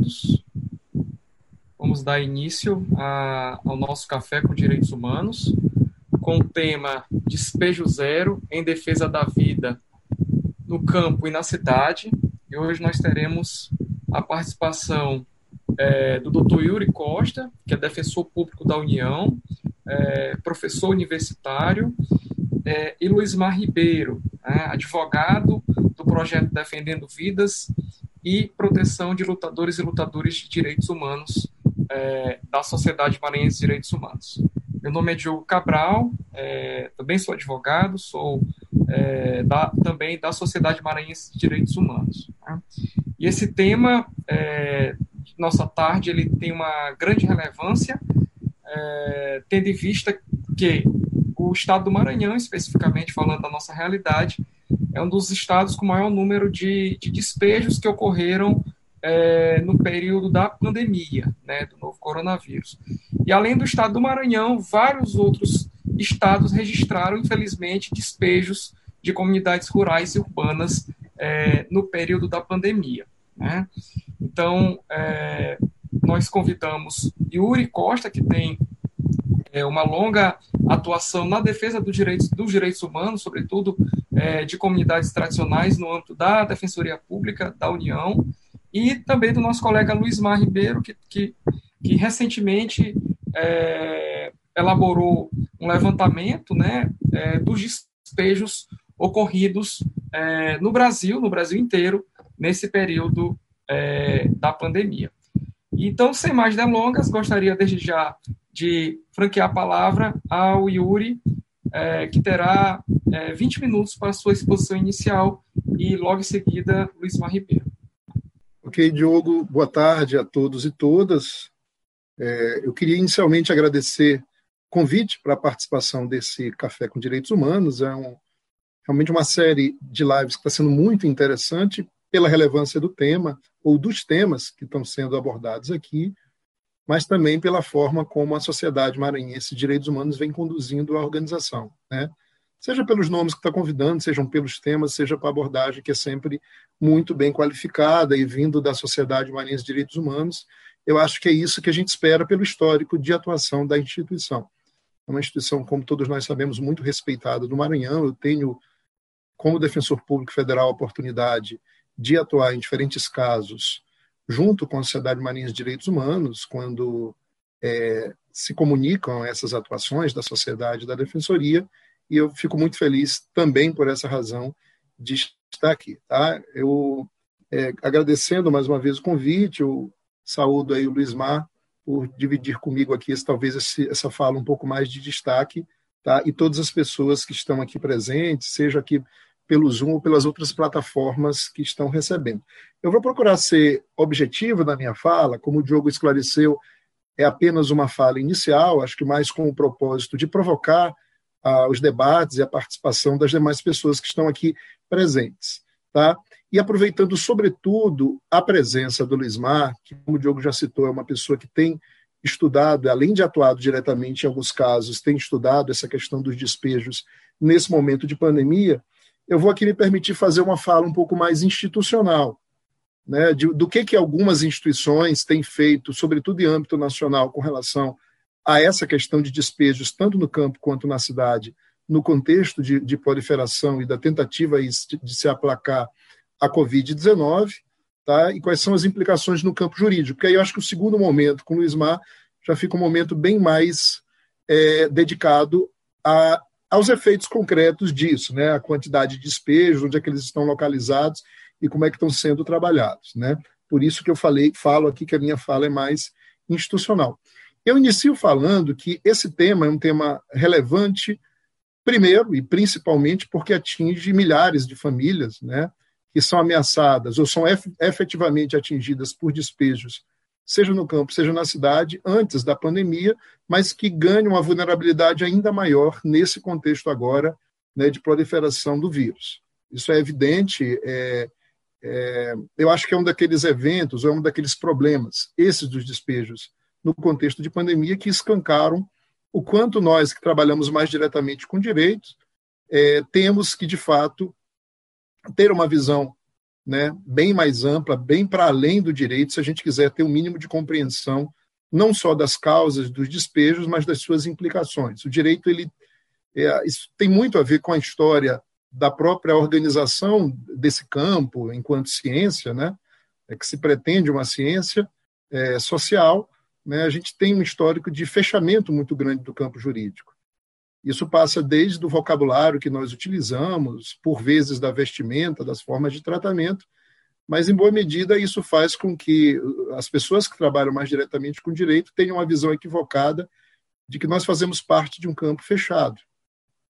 todos. Vamos dar início a, ao nosso Café com Direitos Humanos, com o tema Despejo Zero em Defesa da Vida no Campo e na Cidade. E hoje nós teremos a participação é, do Dr. Yuri Costa, que é defensor público da União, é, professor universitário, é, e Luizmar Ribeiro, né, advogado do projeto Defendendo Vidas e Proteção de Lutadores e Lutadoras de Direitos Humanos é, da Sociedade Maranhense de Direitos Humanos. Meu nome é Diogo Cabral, é, também sou advogado, sou é, da, também da Sociedade Maranhense de Direitos Humanos. Né? E esse tema, é, nossa tarde, ele tem uma grande relevância, é, tendo em vista que o estado do Maranhão, especificamente falando da nossa realidade, é um dos estados com maior número de, de despejos que ocorreram é, no período da pandemia, né, do novo coronavírus. E além do estado do Maranhão, vários outros estados registraram, infelizmente, despejos de comunidades rurais e urbanas é, no período da pandemia. Né? Então, é, nós convidamos Yuri Costa, que tem é, uma longa atuação na defesa dos direitos, humanos, sobretudo é, de comunidades tradicionais no âmbito da Defensoria Pública da União, e também do nosso colega Luiz Mar Ribeiro, que, que, que recentemente é, elaborou um levantamento né, é, dos despejos ocorridos é, no Brasil, no Brasil inteiro, nesse período é, da pandemia. Então, sem mais delongas, gostaria desde já de franquear a palavra ao Yuri, é, que terá 20 é, minutos para sua exposição inicial, e logo em seguida, Luiz Mar Ribeiro. Ok, Diogo, boa tarde a todos e todas. É, eu queria inicialmente agradecer o convite para a participação desse Café com Direitos Humanos. É um, realmente uma série de lives que está sendo muito interessante pela relevância do tema, ou dos temas que estão sendo abordados aqui, mas também pela forma como a Sociedade Maranhense de Direitos Humanos vem conduzindo a organização. Né? seja pelos nomes que está convidando, sejam pelos temas, seja para abordagem que é sempre muito bem qualificada e vindo da Sociedade Marinhense de Direitos Humanos. Eu acho que é isso que a gente espera pelo histórico de atuação da instituição. É uma instituição, como todos nós sabemos, muito respeitada no Maranhão. Eu tenho, como defensor público federal, a oportunidade de atuar em diferentes casos junto com a Sociedade Marinhense de Direitos Humanos, quando é, se comunicam essas atuações da sociedade da defensoria, e eu fico muito feliz também por essa razão de estar aqui. Tá? Eu é, agradecendo mais uma vez o convite, eu saúdo aí o Luiz Mar por dividir comigo aqui esse, talvez esse, essa fala um pouco mais de destaque, tá? E todas as pessoas que estão aqui presentes, seja aqui pelo Zoom ou pelas outras plataformas que estão recebendo. Eu vou procurar ser objetivo na minha fala, como o Diogo esclareceu, é apenas uma fala inicial, acho que mais com o propósito de provocar os debates e a participação das demais pessoas que estão aqui presentes. Tá? E aproveitando, sobretudo, a presença do Lismar, que, como o Diogo já citou, é uma pessoa que tem estudado, além de atuado diretamente em alguns casos, tem estudado essa questão dos despejos nesse momento de pandemia, eu vou aqui me permitir fazer uma fala um pouco mais institucional, né, de, do que, que algumas instituições têm feito, sobretudo em âmbito nacional, com relação a essa questão de despejos, tanto no campo quanto na cidade, no contexto de, de proliferação e da tentativa de se aplacar a Covid-19, tá? e quais são as implicações no campo jurídico. Porque aí eu acho que o segundo momento, com o Luiz Mar, já fica um momento bem mais é, dedicado a, aos efeitos concretos disso, né? a quantidade de despejos, onde é que eles estão localizados e como é que estão sendo trabalhados. Né? Por isso que eu falei, falo aqui que a minha fala é mais institucional. Eu inicio falando que esse tema é um tema relevante, primeiro e principalmente porque atinge milhares de famílias, né, que são ameaçadas ou são efetivamente atingidas por despejos, seja no campo, seja na cidade, antes da pandemia, mas que ganham uma vulnerabilidade ainda maior nesse contexto agora né, de proliferação do vírus. Isso é evidente. É, é, eu acho que é um daqueles eventos, é um daqueles problemas, esses dos despejos no contexto de pandemia que escancaram o quanto nós que trabalhamos mais diretamente com direitos é, temos que, de fato, ter uma visão né, bem mais ampla, bem para além do direito, se a gente quiser ter um mínimo de compreensão não só das causas dos despejos, mas das suas implicações. O direito ele é, isso tem muito a ver com a história da própria organização desse campo enquanto ciência, né? É que se pretende uma ciência é, social, né? A gente tem um histórico de fechamento muito grande do campo jurídico. Isso passa desde o vocabulário que nós utilizamos, por vezes da vestimenta, das formas de tratamento, mas em boa medida isso faz com que as pessoas que trabalham mais diretamente com direito tenham uma visão equivocada de que nós fazemos parte de um campo fechado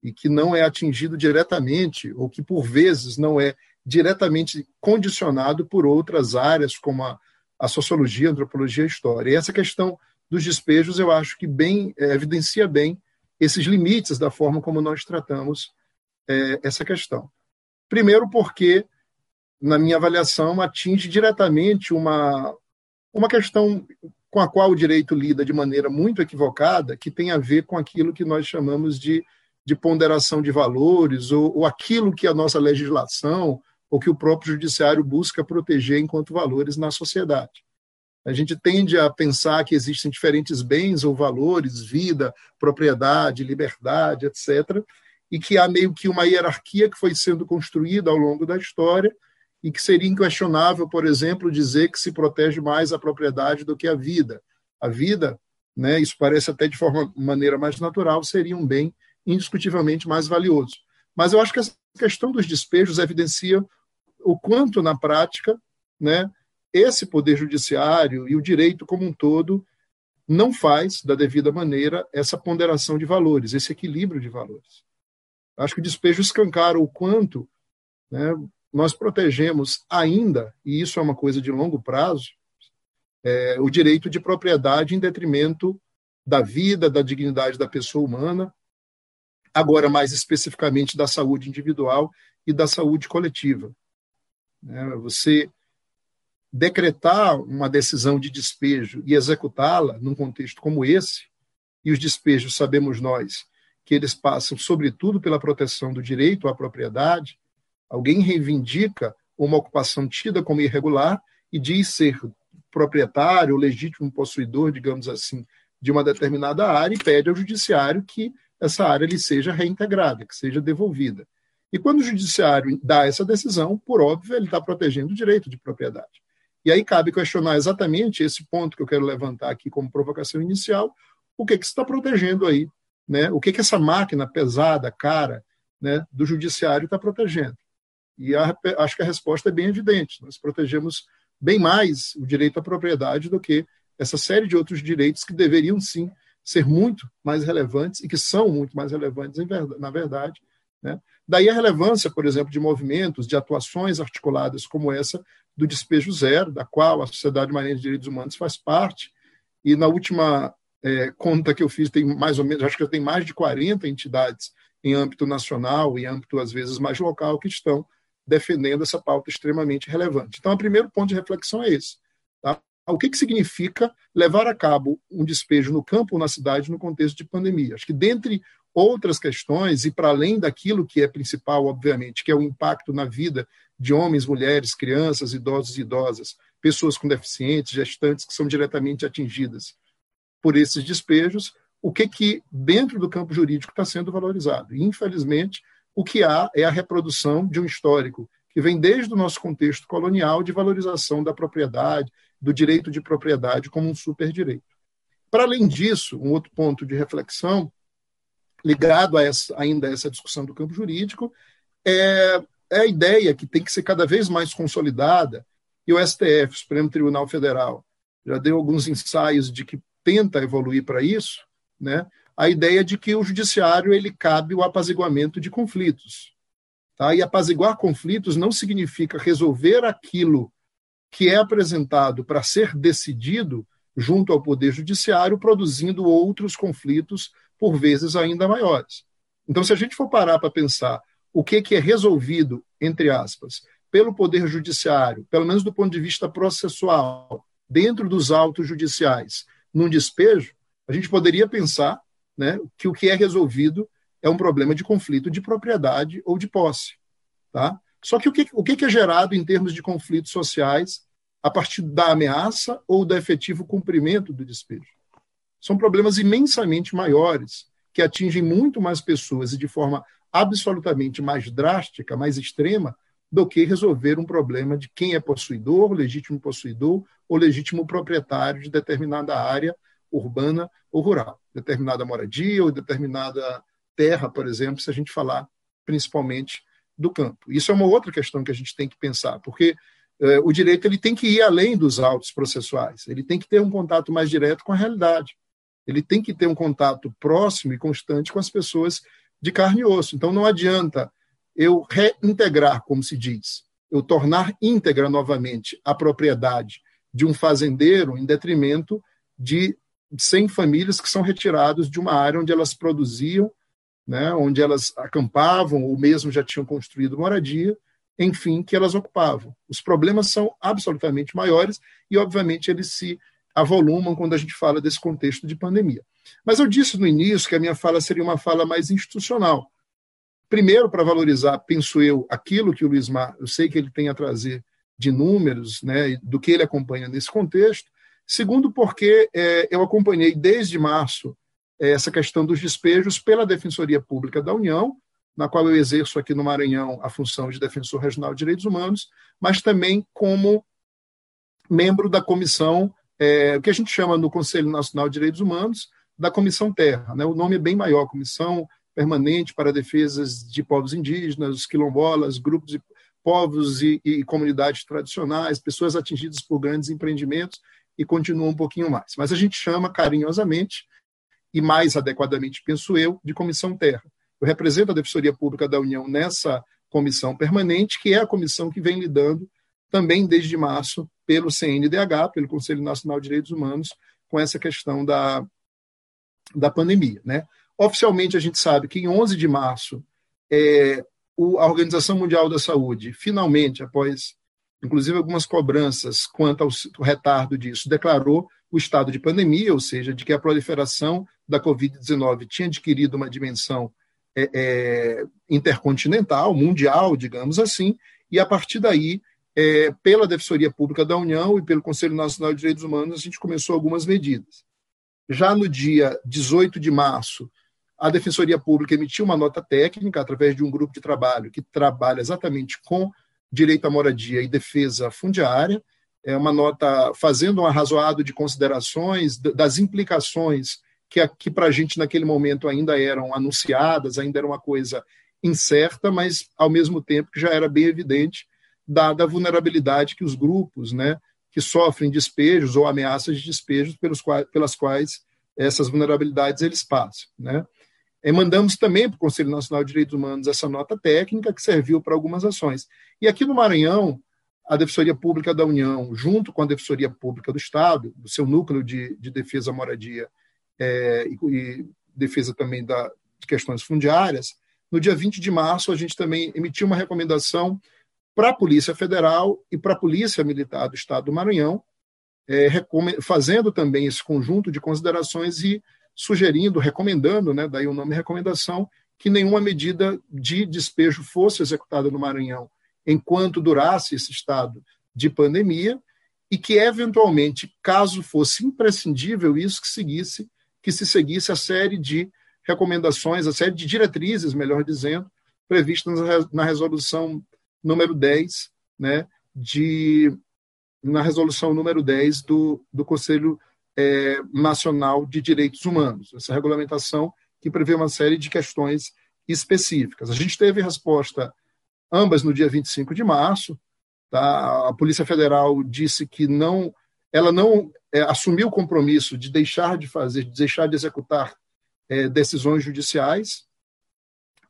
e que não é atingido diretamente ou que por vezes não é diretamente condicionado por outras áreas como a, a sociologia, a antropologia, a história. E essa questão dos despejos eu acho que bem é, evidencia bem esses limites da forma como nós tratamos é, essa questão. Primeiro, porque, na minha avaliação, atinge diretamente uma, uma questão com a qual o direito lida de maneira muito equivocada, que tem a ver com aquilo que nós chamamos de, de ponderação de valores, ou, ou aquilo que a nossa legislação, ou que o próprio judiciário busca proteger enquanto valores na sociedade. A gente tende a pensar que existem diferentes bens ou valores, vida, propriedade, liberdade, etc., e que há meio que uma hierarquia que foi sendo construída ao longo da história e que seria inquestionável, por exemplo, dizer que se protege mais a propriedade do que a vida. A vida, né, isso parece até de forma maneira mais natural, seria um bem indiscutivelmente mais valioso. Mas eu acho que essa questão dos despejos evidencia o quanto na prática, né, esse poder judiciário e o direito como um todo não faz da devida maneira essa ponderação de valores, esse equilíbrio de valores. Acho que o despejo escancara o quanto né, nós protegemos ainda, e isso é uma coisa de longo prazo, é, o direito de propriedade em detrimento da vida, da dignidade da pessoa humana, agora mais especificamente da saúde individual e da saúde coletiva. É, você decretar uma decisão de despejo e executá-la num contexto como esse, e os despejos, sabemos nós, que eles passam sobretudo pela proteção do direito à propriedade, alguém reivindica uma ocupação tida como irregular e diz ser proprietário, legítimo possuidor, digamos assim, de uma determinada área e pede ao judiciário que essa área lhe seja reintegrada, que seja devolvida. E quando o judiciário dá essa decisão, por óbvio, ele está protegendo o direito de propriedade. E aí cabe questionar exatamente esse ponto que eu quero levantar aqui como provocação inicial, o que, que está protegendo aí, né? o que, que essa máquina pesada, cara, né, do judiciário está protegendo. E a, acho que a resposta é bem evidente. Nós protegemos bem mais o direito à propriedade do que essa série de outros direitos que deveriam sim ser muito mais relevantes e que são muito mais relevantes na verdade. Né? Daí a relevância, por exemplo, de movimentos, de atuações articuladas como essa do Despejo Zero, da qual a Sociedade Marinha de Direitos Humanos faz parte. E na última é, conta que eu fiz, tem mais ou menos, acho que tem mais de 40 entidades em âmbito nacional e âmbito, às vezes, mais local, que estão defendendo essa pauta extremamente relevante. Então, o primeiro ponto de reflexão é esse. Tá? O que, que significa levar a cabo um despejo no campo ou na cidade no contexto de pandemia? Acho que, dentre outras questões, e para além daquilo que é principal, obviamente, que é o impacto na vida de homens, mulheres, crianças, idosos e idosas, pessoas com deficientes, gestantes que são diretamente atingidas por esses despejos, o que que dentro do campo jurídico está sendo valorizado. E, infelizmente, o que há é a reprodução de um histórico que vem desde o nosso contexto colonial de valorização da propriedade, do direito de propriedade como um superdireito. Para além disso, um outro ponto de reflexão ligado a essa, ainda a essa discussão do campo jurídico é é a ideia que tem que ser cada vez mais consolidada, e o STF, o Supremo Tribunal Federal, já deu alguns ensaios de que tenta evoluir para isso, né? a ideia de que o judiciário ele cabe o apaziguamento de conflitos. Tá? E apaziguar conflitos não significa resolver aquilo que é apresentado para ser decidido junto ao Poder Judiciário, produzindo outros conflitos, por vezes ainda maiores. Então, se a gente for parar para pensar o que, que é resolvido, entre aspas, pelo Poder Judiciário, pelo menos do ponto de vista processual, dentro dos autos judiciais, num despejo, a gente poderia pensar né, que o que é resolvido é um problema de conflito de propriedade ou de posse. Tá? Só que o que, o que é gerado em termos de conflitos sociais a partir da ameaça ou do efetivo cumprimento do despejo? São problemas imensamente maiores, que atingem muito mais pessoas e de forma absolutamente mais drástica, mais extrema, do que resolver um problema de quem é possuidor, legítimo possuidor ou legítimo proprietário de determinada área urbana ou rural, determinada moradia ou determinada terra, por exemplo, se a gente falar principalmente do campo. Isso é uma outra questão que a gente tem que pensar, porque eh, o direito ele tem que ir além dos autos processuais, ele tem que ter um contato mais direto com a realidade, ele tem que ter um contato próximo e constante com as pessoas de carne e osso. Então não adianta eu reintegrar, como se diz, eu tornar íntegra novamente a propriedade de um fazendeiro em detrimento de 100 famílias que são retiradas de uma área onde elas produziam né, onde elas acampavam ou mesmo já tinham construído moradia, enfim, que elas ocupavam. Os problemas são absolutamente maiores e, obviamente, eles se avolumam quando a gente fala desse contexto de pandemia. Mas eu disse no início que a minha fala seria uma fala mais institucional. Primeiro, para valorizar, penso eu, aquilo que o Luiz Mar, eu sei que ele tem a trazer de números, né, do que ele acompanha nesse contexto. Segundo, porque é, eu acompanhei desde março essa questão dos despejos pela Defensoria Pública da União, na qual eu exerço aqui no Maranhão a função de defensor regional de direitos humanos, mas também como membro da comissão, é, o que a gente chama no Conselho Nacional de Direitos Humanos, da Comissão Terra. Né? O nome é bem maior, Comissão Permanente para Defesas de Povos Indígenas, quilombolas, grupos de povos e, e comunidades tradicionais, pessoas atingidas por grandes empreendimentos, e continua um pouquinho mais. Mas a gente chama carinhosamente e mais adequadamente, penso eu, de Comissão Terra. Eu represento a Defensoria Pública da União nessa comissão permanente, que é a comissão que vem lidando também desde março pelo CNDH, pelo Conselho Nacional de Direitos Humanos, com essa questão da, da pandemia. Né? Oficialmente, a gente sabe que em 11 de março, é, o, a Organização Mundial da Saúde, finalmente, após inclusive algumas cobranças quanto ao retardo disso, declarou o estado de pandemia, ou seja, de que a proliferação da Covid-19 tinha adquirido uma dimensão é, é, intercontinental, mundial, digamos assim, e a partir daí, é, pela Defensoria Pública da União e pelo Conselho Nacional de Direitos Humanos, a gente começou algumas medidas. Já no dia 18 de março, a Defensoria Pública emitiu uma nota técnica através de um grupo de trabalho que trabalha exatamente com direito à moradia e defesa fundiária, é uma nota fazendo um arrazoado de considerações das implicações que, para a gente naquele momento ainda eram anunciadas, ainda era uma coisa incerta, mas ao mesmo tempo que já era bem evidente, dada a vulnerabilidade que os grupos, né, que sofrem despejos ou ameaças de despejos pelos quais, pelas quais essas vulnerabilidades eles passam, né. E mandamos também para o Conselho Nacional de Direitos Humanos essa nota técnica que serviu para algumas ações. E aqui no Maranhão, a Defensoria Pública da União, junto com a Defensoria Pública do Estado, do seu núcleo de, de defesa moradia é, e, e, defesa também da, de questões fundiárias, no dia 20 de março a gente também emitiu uma recomendação para a Polícia Federal e para a Polícia Militar do Estado do Maranhão, é, fazendo também esse conjunto de considerações e sugerindo, recomendando, né, daí o nome recomendação, que nenhuma medida de despejo fosse executada no Maranhão enquanto durasse esse estado de pandemia e que eventualmente, caso fosse imprescindível isso, que seguisse, que se seguisse a série de recomendações, a série de diretrizes, melhor dizendo, previstas na resolução número 10, né, de na resolução número 10 do, do Conselho é, Nacional de Direitos Humanos, essa regulamentação que prevê uma série de questões específicas. A gente teve resposta ambas no dia 25 de março. Tá? A Polícia Federal disse que não, ela não é, assumiu o compromisso de deixar de fazer, de deixar de executar é, decisões judiciais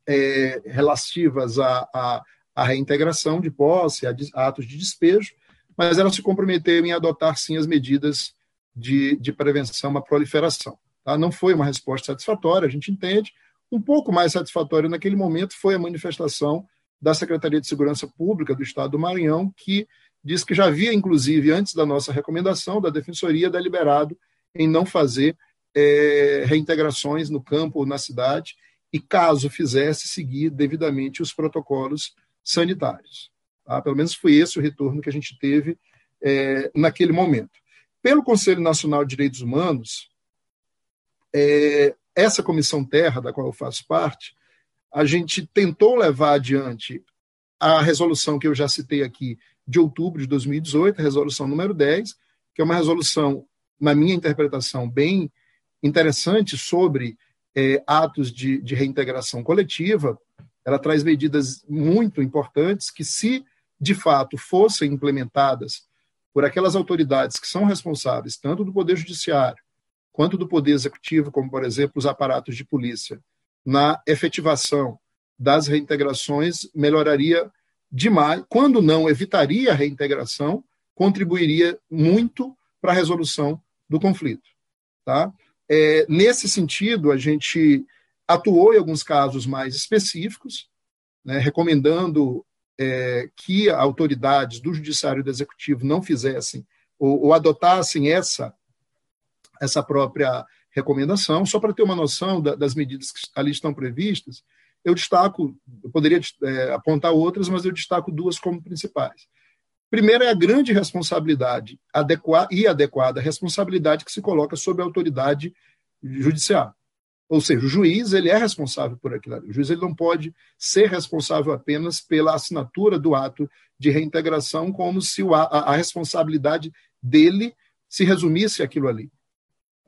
é, relativas à, à, à, reintegração de posse, a, a, atos de despejo, mas ela se comprometeu em adotar sim as medidas de, de prevenção à proliferação. Tá? Não foi uma resposta satisfatória, a gente entende. Um pouco mais satisfatória naquele momento foi a manifestação da Secretaria de Segurança Pública do Estado do Maranhão, que diz que já havia, inclusive, antes da nossa recomendação, da Defensoria deliberado em não fazer é, reintegrações no campo ou na cidade, e caso fizesse, seguir devidamente os protocolos sanitários. Tá? Pelo menos foi esse o retorno que a gente teve é, naquele momento. Pelo Conselho Nacional de Direitos Humanos, é, essa comissão terra, da qual eu faço parte, a gente tentou levar adiante a resolução que eu já citei aqui de outubro de 2018, a resolução número 10, que é uma resolução, na minha interpretação, bem interessante sobre é, atos de, de reintegração coletiva. Ela traz medidas muito importantes que, se de fato fossem implementadas por aquelas autoridades que são responsáveis, tanto do Poder Judiciário quanto do Poder Executivo, como, por exemplo, os aparatos de polícia, na efetivação das reintegrações, melhoraria demais, quando não evitaria a reintegração, contribuiria muito para a resolução do conflito. Tá? É, nesse sentido, a gente atuou em alguns casos mais específicos, né, recomendando é, que autoridades do Judiciário e do Executivo não fizessem ou, ou adotassem essa, essa própria recomendação. Só para ter uma noção da, das medidas que ali estão previstas, eu destaco, eu poderia é, apontar outras, mas eu destaco duas como principais. Primeiro é a grande responsabilidade adequa e adequada responsabilidade que se coloca sobre a autoridade judicial. Ou seja, o juiz ele é responsável por aquilo ali. O juiz ele não pode ser responsável apenas pela assinatura do ato de reintegração, como se a, a responsabilidade dele se resumisse aquilo ali.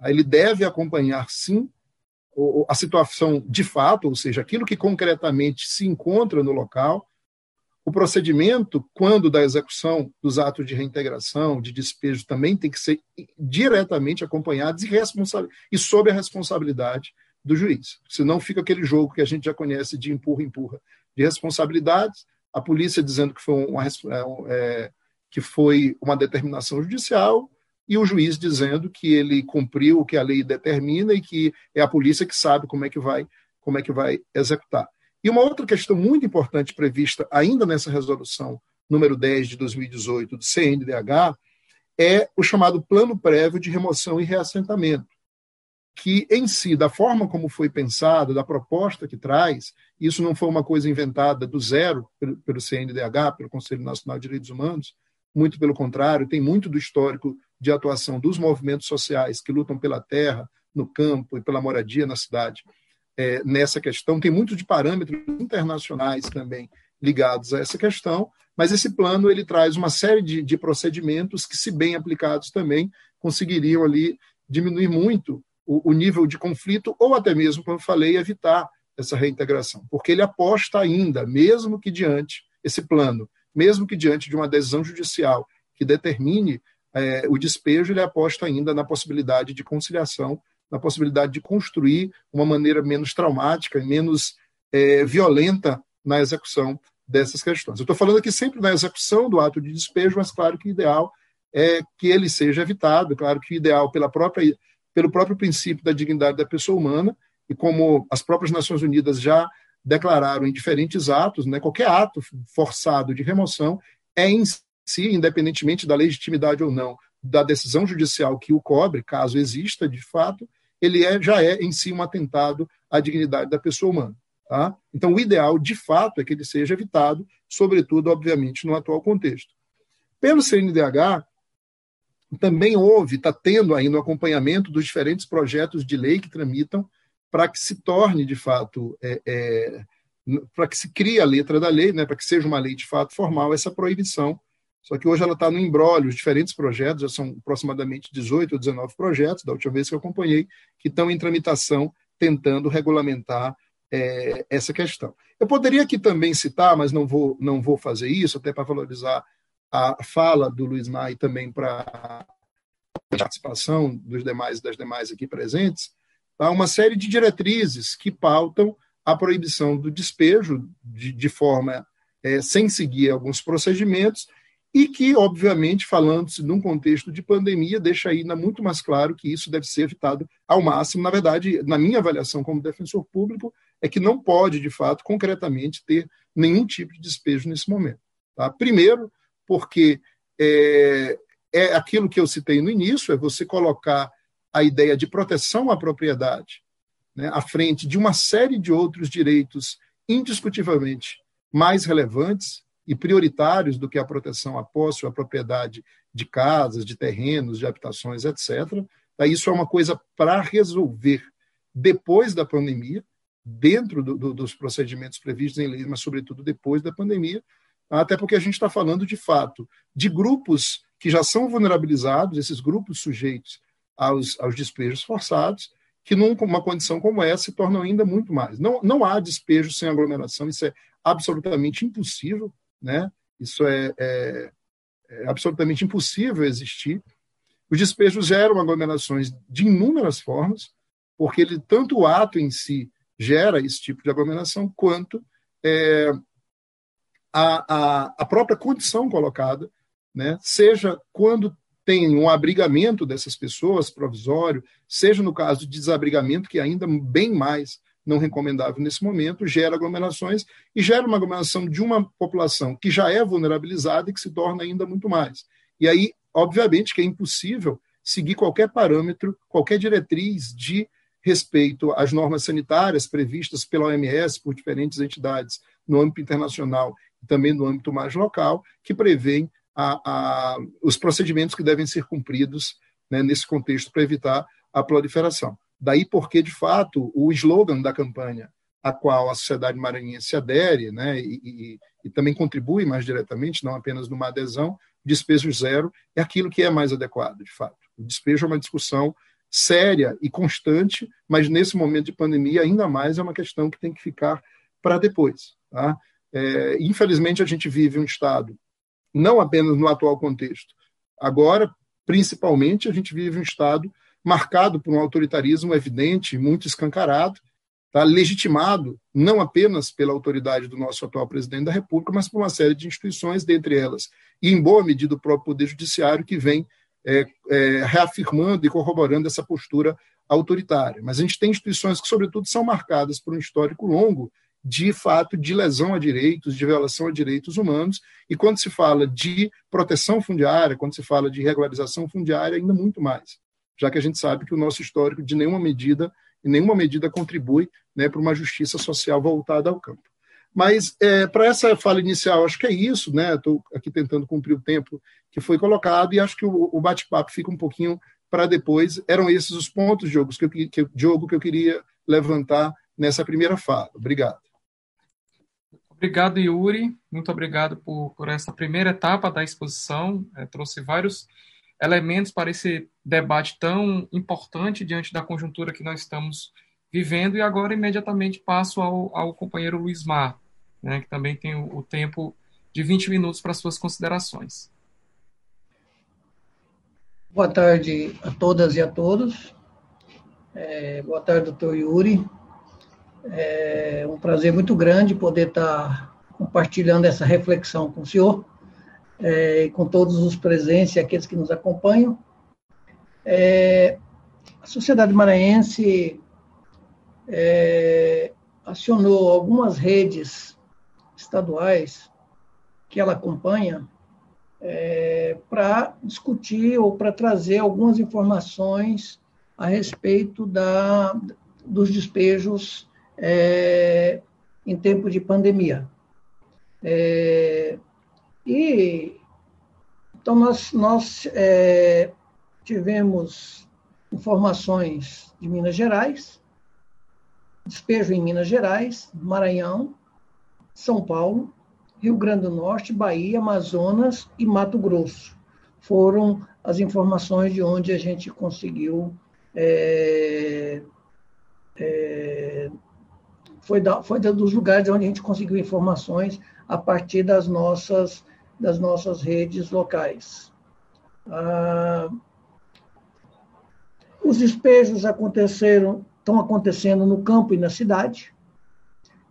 Ele deve acompanhar, sim, a situação de fato, ou seja, aquilo que concretamente se encontra no local, o procedimento, quando da execução dos atos de reintegração, de despejo, também tem que ser diretamente acompanhados e, e sob a responsabilidade do juiz. Senão fica aquele jogo que a gente já conhece de empurra-empurra de responsabilidades, a polícia dizendo que foi uma, é, que foi uma determinação judicial, e o juiz dizendo que ele cumpriu o que a lei determina e que é a polícia que sabe como é que vai, como é que vai executar. E uma outra questão muito importante prevista ainda nessa resolução número 10 de 2018 do CNDH é o chamado plano prévio de remoção e reassentamento, que em si, da forma como foi pensado, da proposta que traz, isso não foi uma coisa inventada do zero pelo, CNDH, pelo Conselho Nacional de Direitos Humanos, muito pelo contrário, tem muito do histórico de atuação dos movimentos sociais que lutam pela terra, no campo e pela moradia na cidade é, nessa questão. Tem muito de parâmetros internacionais também ligados a essa questão, mas esse plano ele traz uma série de, de procedimentos que, se bem aplicados também, conseguiriam ali diminuir muito o, o nível de conflito ou até mesmo, como eu falei, evitar essa reintegração, porque ele aposta ainda, mesmo que diante esse plano, mesmo que diante de uma decisão judicial que determine é, o despejo, ele aposta ainda na possibilidade de conciliação na possibilidade de construir uma maneira menos traumática e menos é, violenta na execução dessas questões. Eu estou falando aqui sempre na execução do ato de despejo, mas claro que o ideal é que ele seja evitado, claro que o ideal pela própria, pelo próprio princípio da dignidade da pessoa humana, e como as próprias Nações Unidas já declararam em diferentes atos, né, qualquer ato forçado de remoção é em si, independentemente da legitimidade ou não da decisão judicial que o cobre, caso exista de fato, ele é, já é em si um atentado à dignidade da pessoa humana. Tá? Então, o ideal, de fato, é que ele seja evitado, sobretudo, obviamente, no atual contexto. Pelo CNDH, também houve, está tendo ainda o acompanhamento dos diferentes projetos de lei que tramitam para que se torne, de fato, é, é, para que se crie a letra da lei, né, para que seja uma lei de fato formal, essa proibição só que hoje ela está no embrólio, os diferentes projetos, já são aproximadamente 18 ou 19 projetos, da última vez que eu acompanhei, que estão em tramitação tentando regulamentar é, essa questão. Eu poderia aqui também citar, mas não vou, não vou fazer isso, até para valorizar a fala do Luiz Mai também para a participação dos demais das demais aqui presentes, tá? uma série de diretrizes que pautam a proibição do despejo de, de forma é, sem seguir alguns procedimentos e que, obviamente, falando-se num contexto de pandemia, deixa ainda muito mais claro que isso deve ser evitado ao máximo. Na verdade, na minha avaliação como defensor público, é que não pode, de fato, concretamente, ter nenhum tipo de despejo nesse momento. Tá? Primeiro, porque é, é aquilo que eu citei no início, é você colocar a ideia de proteção à propriedade né, à frente de uma série de outros direitos indiscutivelmente mais relevantes e prioritários do que a proteção à posse ou à propriedade de casas, de terrenos, de habitações, etc. Isso é uma coisa para resolver depois da pandemia, dentro do, do, dos procedimentos previstos em lei, mas, sobretudo, depois da pandemia, até porque a gente está falando, de fato, de grupos que já são vulnerabilizados, esses grupos sujeitos aos, aos despejos forçados, que numa condição como essa se tornam ainda muito mais. Não, não há despejo sem aglomeração, isso é absolutamente impossível, né? isso é, é, é absolutamente impossível existir. Os despejos geram aglomerações de inúmeras formas, porque ele, tanto o ato em si gera esse tipo de aglomeração, quanto é, a, a, a, própria condição colocada, né, seja quando tem um abrigamento dessas pessoas provisório, seja no caso de desabrigamento, que é ainda bem mais não recomendável nesse momento, gera aglomerações e gera uma aglomeração de uma população que já é vulnerabilizada e que se torna ainda muito mais. E aí, obviamente, que é impossível seguir qualquer parâmetro, qualquer diretriz de respeito às normas sanitárias previstas pela OMS por diferentes entidades no âmbito internacional também no âmbito mais local, que prevêem a, a, os procedimentos que devem ser cumpridos né, nesse contexto para evitar a proliferação. Daí porque, de fato, o slogan da campanha a qual a sociedade maranhense se adere né, e, e, e, também contribui mais diretamente, não apenas numa adesão, despejo zero é aquilo que é mais adequado, de fato. O despejo é uma discussão séria e constante, mas nesse momento de pandemia, ainda mais é uma questão que tem que ficar para depois. Tá? É, infelizmente, a gente vive um Estado, não apenas no atual contexto, agora, principalmente, a gente vive um Estado marcado por um autoritarismo evidente, muito escancarado, tá? legitimado não apenas pela autoridade do nosso atual presidente da República, mas por uma série de instituições, dentre elas, e em boa medida o próprio Poder Judiciário, que vem é, é, reafirmando e corroborando essa postura autoritária. Mas a gente tem instituições que, sobretudo, são marcadas por um histórico longo de fato de lesão a direitos, de violação a direitos humanos, e quando se fala de proteção fundiária, quando se fala de regularização fundiária, ainda muito mais, já que a gente sabe que o nosso histórico de nenhuma medida, em nenhuma medida contribui né, para uma justiça social voltada ao campo. Mas é, para essa fala inicial, acho que é isso, né? Estou aqui tentando cumprir o tempo que foi colocado e acho que o, o bate-papo fica um pouquinho para depois. Eram esses os pontos, Diogo, que eu, que, Diogo, que eu queria levantar nessa primeira fala. Obrigado. Obrigado, Yuri. Muito obrigado por, por essa primeira etapa da exposição. É, trouxe vários elementos para esse debate tão importante diante da conjuntura que nós estamos vivendo. E agora, imediatamente, passo ao, ao companheiro Luiz Mar né, que também tem o, o tempo de 20 minutos para suas considerações. Boa tarde a todas e a todos. É, boa tarde, doutor Yuri. É um prazer muito grande poder estar compartilhando essa reflexão com o senhor é, e com todos os presentes e aqueles que nos acompanham. É, a sociedade maranhense é, acionou algumas redes estaduais que ela acompanha é, para discutir ou para trazer algumas informações a respeito da, dos despejos é, em tempo de pandemia. É, e então nós, nós é, tivemos informações de Minas Gerais, despejo em Minas Gerais, Maranhão, são Paulo, Rio Grande do Norte, Bahia, Amazonas e Mato Grosso. Foram as informações de onde a gente conseguiu. É, é, foi, da, foi dos lugares onde a gente conseguiu informações a partir das nossas, das nossas redes locais. Ah, os despejos aconteceram, estão acontecendo no campo e na cidade.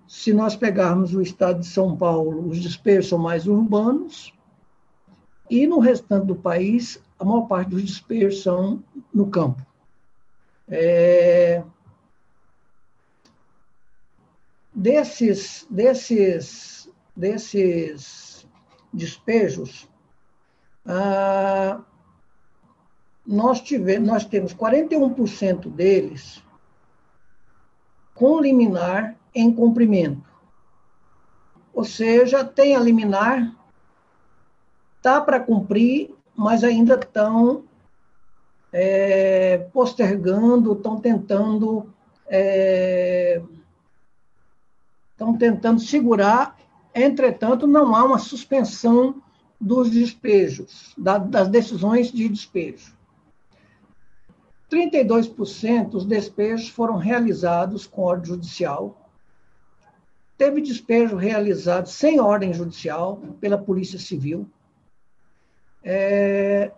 Se nós pegarmos o estado de São Paulo, os despejos são mais urbanos, e no restante do país, a maior parte dos despejos são no campo. É... Desses, desses, desses despejos, ah, nós, tivemos, nós temos 41% deles com liminar em cumprimento. Ou seja, tem a liminar, está para cumprir, mas ainda estão é, postergando, estão tentando é, estão tentando segurar. Entretanto, não há uma suspensão dos despejos, das decisões de despejo. 32% dos despejos foram realizados com ordem judicial. Teve despejo realizado sem ordem judicial pela Polícia Civil. É,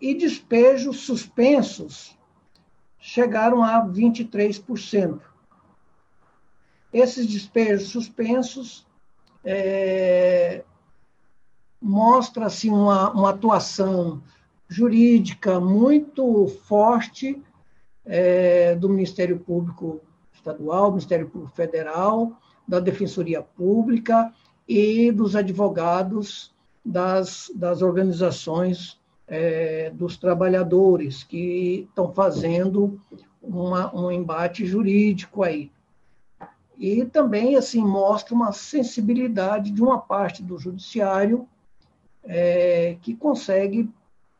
e despejos suspensos chegaram a 23%. Esses despejos suspensos é, mostra-se uma, uma atuação jurídica muito forte é, do Ministério Público Estadual, Ministério Público Federal, da Defensoria Pública e dos advogados das, das organizações é, dos trabalhadores que estão fazendo uma, um embate jurídico aí. E também assim mostra uma sensibilidade de uma parte do judiciário é, que consegue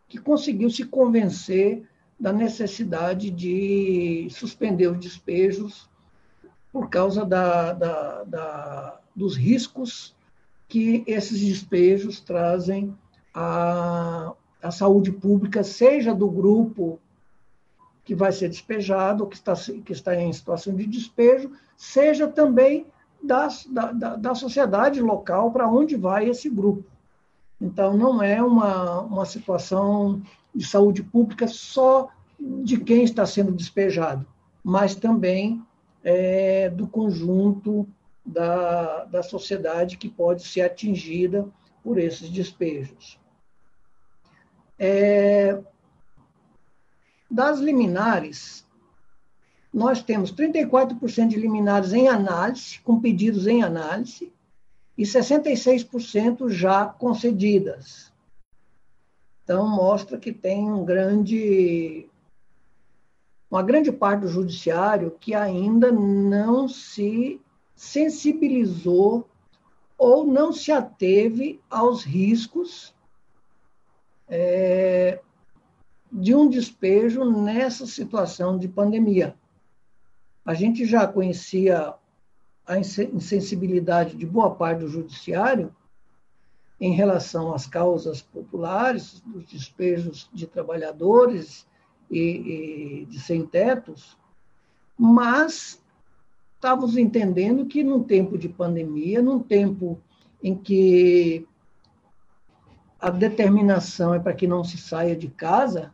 que conseguiu se convencer da necessidade de suspender os despejos por causa da, da, da, dos riscos que esses despejos trazem à, à saúde pública, seja do grupo que vai ser despejado, que está, que está em situação de despejo, seja também das, da, da, da sociedade local para onde vai esse grupo. Então, não é uma, uma situação de saúde pública só de quem está sendo despejado, mas também é, do conjunto da, da sociedade que pode ser atingida por esses despejos. É, das liminares, nós temos 34% de liminares em análise, com pedidos em análise, e 66% já concedidas. Então, mostra que tem um grande, uma grande parte do judiciário que ainda não se sensibilizou ou não se ateve aos riscos é, de um despejo nessa situação de pandemia. A gente já conhecia a insensibilidade de boa parte do judiciário em relação às causas populares, dos despejos de trabalhadores e, e de sem-tetos, mas estávamos entendendo que num tempo de pandemia, num tempo em que a determinação é para que não se saia de casa,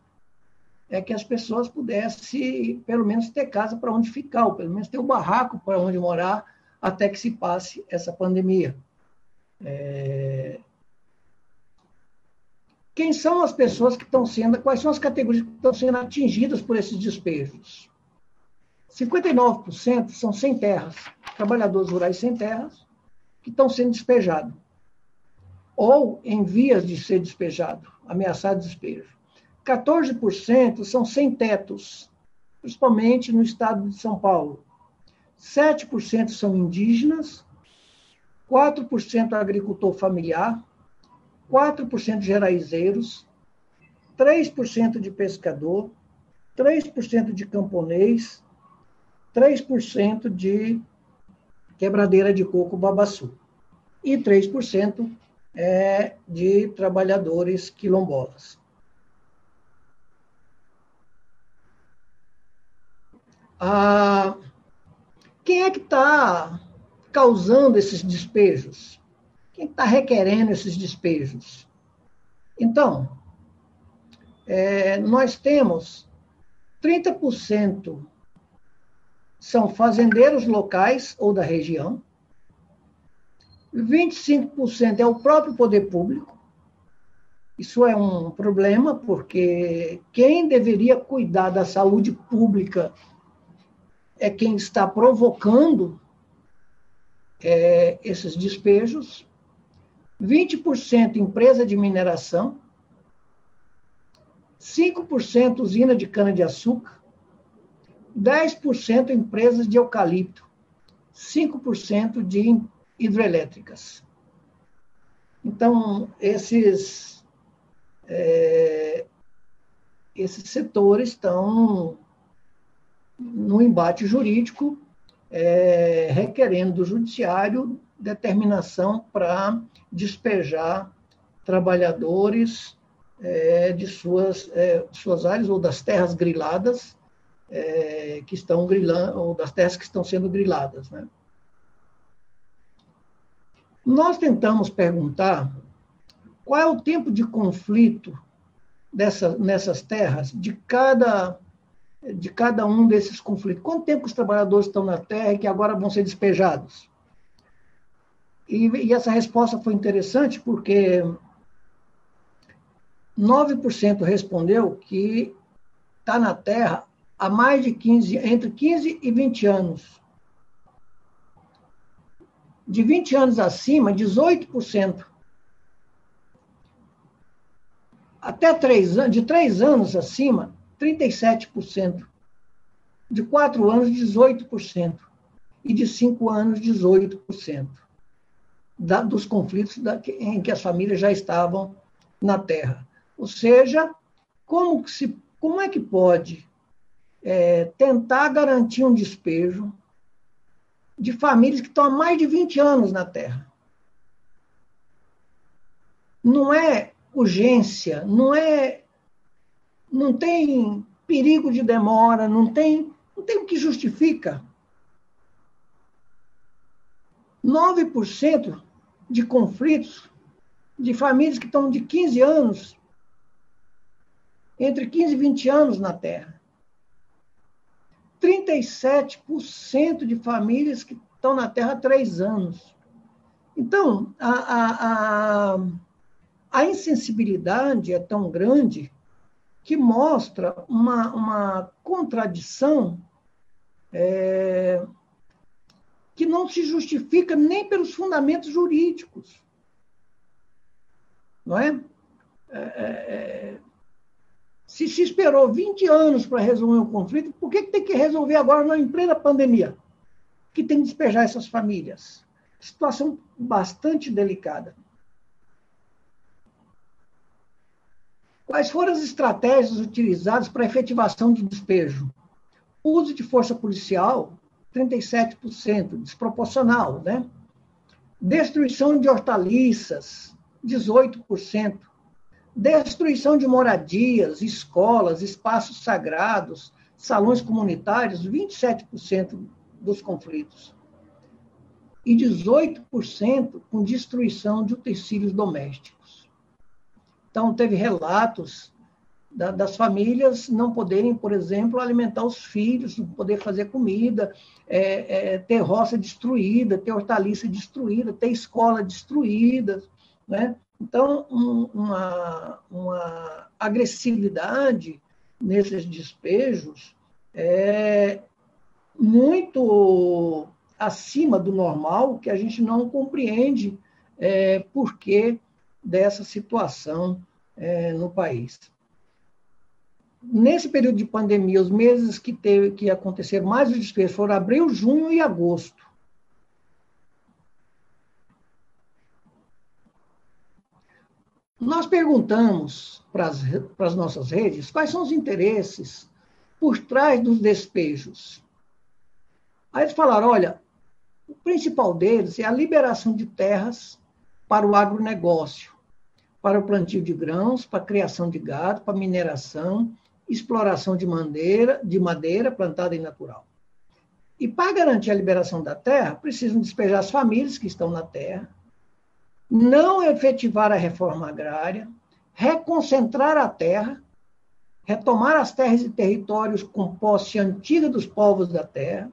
é que as pessoas pudessem, pelo menos, ter casa para onde ficar, ou pelo menos ter um barraco para onde morar, até que se passe essa pandemia. É... Quem são as pessoas que estão sendo, quais são as categorias que estão sendo atingidas por esses despejos? 59% são sem terras, trabalhadores rurais sem terras, que estão sendo despejados, ou em vias de ser despejado, ameaçado de despejo. 14% são sem tetos, principalmente no estado de São Paulo. 7% são indígenas, 4% agricultor familiar, 4% geraizeiros, 3% de pescador, 3% de camponês, 3% de quebradeira de coco babaçu e 3% é de trabalhadores quilombolas. Ah, quem é que está causando esses despejos? Quem está requerendo esses despejos? Então, é, nós temos 30% são fazendeiros locais ou da região, 25% é o próprio poder público. Isso é um problema, porque quem deveria cuidar da saúde pública é quem está provocando é, esses despejos, 20% empresa de mineração, 5% usina de cana-de-açúcar, 10% empresas de eucalipto, 5% de hidrelétricas. Então, esses, é, esses setores estão no embate jurídico, é, requerendo do judiciário determinação para despejar trabalhadores é, de suas, é, suas áreas ou das terras griladas é, que estão grilando, ou das terras que estão sendo griladas. Né? Nós tentamos perguntar qual é o tempo de conflito dessa, nessas terras de cada de cada um desses conflitos. Quanto tempo os trabalhadores estão na terra e que agora vão ser despejados? E, e essa resposta foi interessante porque 9% respondeu que está na terra há mais de 15, entre 15 e 20 anos. De 20 anos acima, 18%. Até 3 anos, de 3 anos acima, 37%. De 4 anos, 18%. E de 5 anos, 18%. Da, dos conflitos da, em que as famílias já estavam na terra. Ou seja, como, se, como é que pode é, tentar garantir um despejo de famílias que estão há mais de 20 anos na Terra? Não é urgência, não é. Não tem perigo de demora, não tem, não tem o que justifica. 9% de conflitos de famílias que estão de 15 anos entre 15 e 20 anos na Terra. 37% de famílias que estão na Terra há três anos. Então, a, a, a, a insensibilidade é tão grande que mostra uma, uma contradição é, que não se justifica nem pelos fundamentos jurídicos. Não é? é, é, é se se esperou 20 anos para resolver o conflito, por que, que tem que resolver agora, em plena pandemia? Que tem que despejar essas famílias. Situação bastante delicada. Quais foram as estratégias utilizadas para efetivação de despejo? Uso de força policial, 37%, desproporcional, né? Destruição de hortaliças, 18% destruição de moradias, escolas, espaços sagrados, salões comunitários, 27% dos conflitos. E 18% com destruição de utensílios domésticos. Então, teve relatos da, das famílias não poderem, por exemplo, alimentar os filhos, não poder fazer comida, é, é, ter roça destruída, ter hortaliça destruída, ter escola destruída, né? Então, um, uma, uma agressividade nesses despejos é muito acima do normal, que a gente não compreende é, por que dessa situação é, no país. Nesse período de pandemia, os meses que teve que acontecer mais os despejos foram abril, junho e agosto. Nós perguntamos para as, nossas redes quais são os interesses por trás dos despejos. Aí eles falaram: olha, o principal deles é a liberação de terras para o agronegócio, para o plantio de grãos, para a criação de gado, para mineração, exploração de madeira, de madeira plantada em natural. E para garantir a liberação da terra, precisam despejar as famílias que estão na terra, não efetivar a reforma agrária, reconcentrar a terra, retomar as terras e territórios com posse antiga dos povos da terra,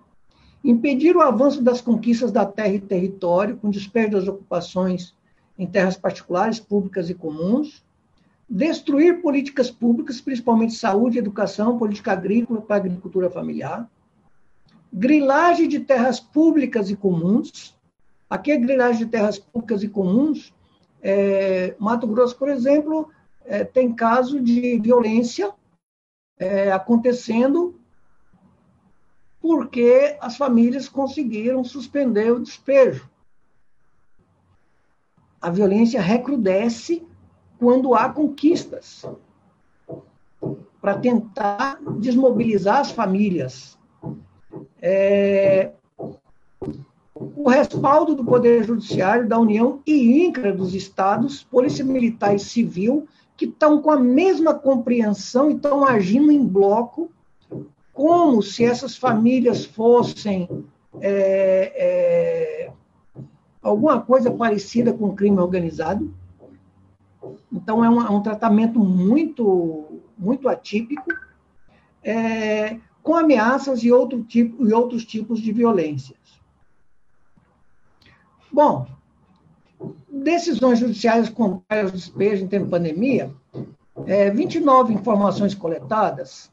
impedir o avanço das conquistas da terra e território, com despejo das ocupações em terras particulares, públicas e comuns, destruir políticas públicas, principalmente saúde, educação, política agrícola para agricultura familiar, grilagem de terras públicas e comuns, Aqui a grilagem de terras públicas e comuns, é, Mato Grosso, por exemplo, é, tem caso de violência é, acontecendo porque as famílias conseguiram suspender o despejo. A violência recrudesce quando há conquistas para tentar desmobilizar as famílias. É, o respaldo do Poder Judiciário, da União e INCRA dos estados, Polícia Militar e Civil, que estão com a mesma compreensão e estão agindo em bloco, como se essas famílias fossem é, é, alguma coisa parecida com crime organizado. Então, é um, é um tratamento muito, muito atípico, é, com ameaças e, outro tipo, e outros tipos de violências. Bom, decisões judiciais contrárias ao despejo em tempo de pandemia, é, 29 informações coletadas,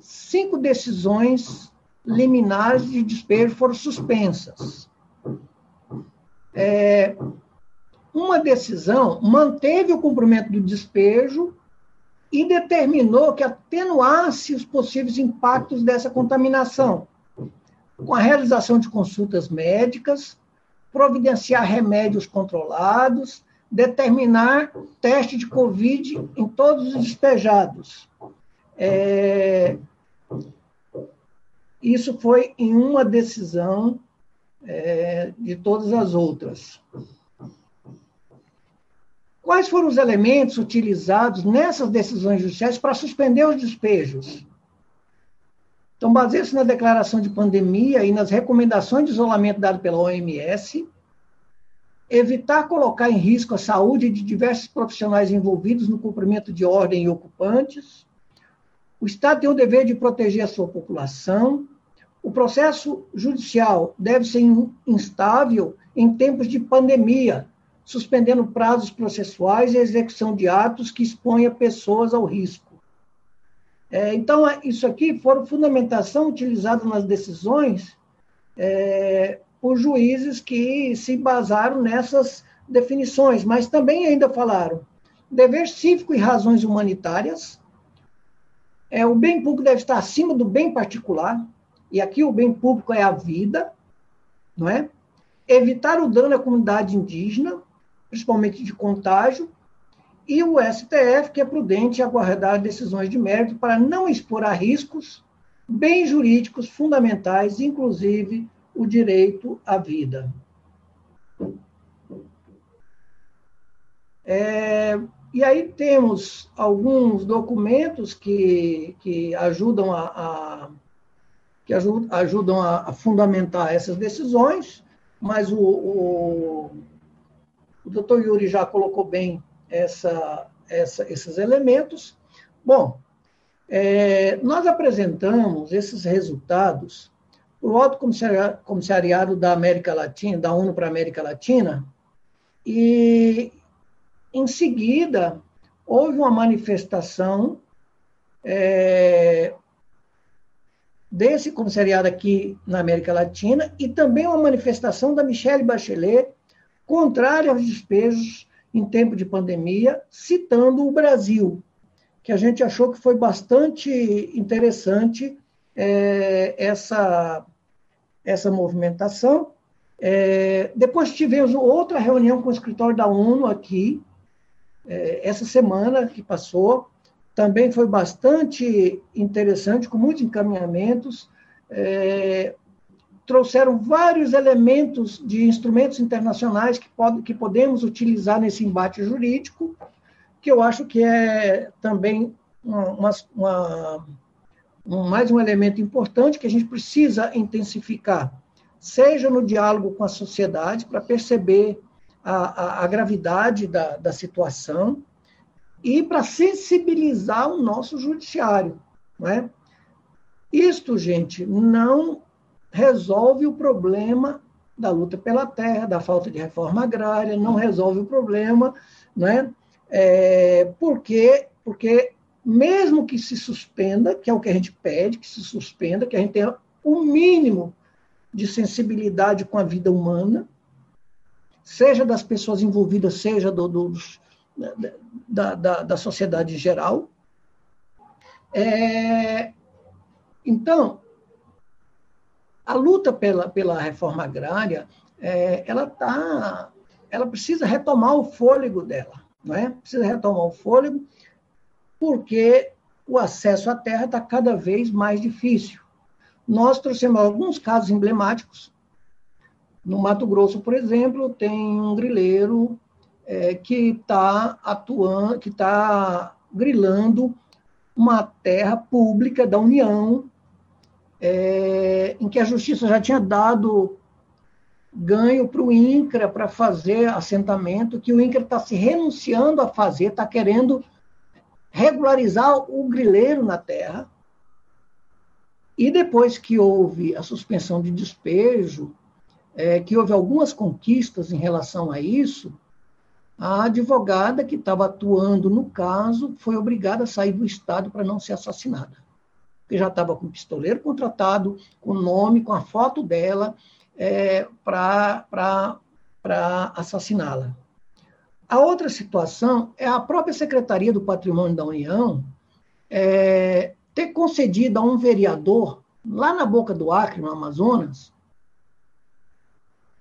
cinco decisões liminares de despejo foram suspensas. É, uma decisão manteve o cumprimento do despejo e determinou que atenuasse os possíveis impactos dessa contaminação, com a realização de consultas médicas, providenciar remédios controlados, determinar teste de Covid em todos os despejados. É, isso foi em uma decisão é, de todas as outras. Quais foram os elementos utilizados nessas decisões judiciais para suspender os despejos? Então, baseia-se na declaração de pandemia e nas recomendações de isolamento dado pela OMS, evitar colocar em risco a saúde de diversos profissionais envolvidos no cumprimento de ordem e ocupantes. O Estado tem o dever de proteger a sua população. O processo judicial deve ser instável em tempos de pandemia, suspendendo prazos processuais e execução de atos que exponham pessoas ao risco. É, então, é, isso aqui foram fundamentação utilizada nas decisões é, por juízes que se basaram nessas definições, mas também ainda falaram dever cívico e razões humanitárias, é, o bem público deve estar acima do bem particular, e aqui o bem público é a vida, não é? Evitar o dano à comunidade indígena, principalmente de contágio, e o STF, que é prudente aguardar decisões de mérito para não expor a riscos bens jurídicos fundamentais, inclusive o direito à vida. É, e aí temos alguns documentos que, que ajudam a, a que ajudam a, fundamentar essas decisões, mas o, o o doutor Yuri já colocou bem essa, essa, esses elementos. Bom, é, nós apresentamos esses resultados para o Alto Comissariado da América Latina, da ONU para a América Latina, e em seguida houve uma manifestação é, desse comissariado aqui na América Latina e também uma manifestação da Michelle Bachelet contrária aos despejos em tempo de pandemia, citando o Brasil, que a gente achou que foi bastante interessante é, essa, essa movimentação. É, depois tivemos outra reunião com o escritório da ONU aqui, é, essa semana que passou, também foi bastante interessante, com muitos encaminhamentos. É, trouxeram vários elementos de instrumentos internacionais que, pode, que podemos utilizar nesse embate jurídico, que eu acho que é também uma, uma, um, mais um elemento importante que a gente precisa intensificar, seja no diálogo com a sociedade, para perceber a, a, a gravidade da, da situação, e para sensibilizar o nosso judiciário. Não é? Isto, gente, não resolve o problema da luta pela terra, da falta de reforma agrária, não resolve o problema, né? É, porque, porque mesmo que se suspenda, que é o que a gente pede, que se suspenda, que a gente tenha o mínimo de sensibilidade com a vida humana, seja das pessoas envolvidas, seja do, dos, da, da, da sociedade geral. É, então, a luta pela, pela reforma agrária, é, ela está ela precisa retomar o fôlego dela, não é? Precisa retomar o fôlego, porque o acesso à terra está cada vez mais difícil. Nós trouxemos alguns casos emblemáticos. No Mato Grosso, por exemplo, tem um grileiro é, que está atuando, que está grilando uma terra pública da União, é, em que a justiça já tinha dado ganho para o INCRA para fazer assentamento, que o INCRA está se renunciando a fazer, está querendo regularizar o grileiro na terra. E depois que houve a suspensão de despejo, é, que houve algumas conquistas em relação a isso, a advogada que estava atuando no caso foi obrigada a sair do Estado para não ser assassinada. Porque já estava com o pistoleiro contratado, com o nome, com a foto dela, é, para assassiná-la. A outra situação é a própria Secretaria do Patrimônio da União é, ter concedido a um vereador, lá na boca do Acre, no Amazonas,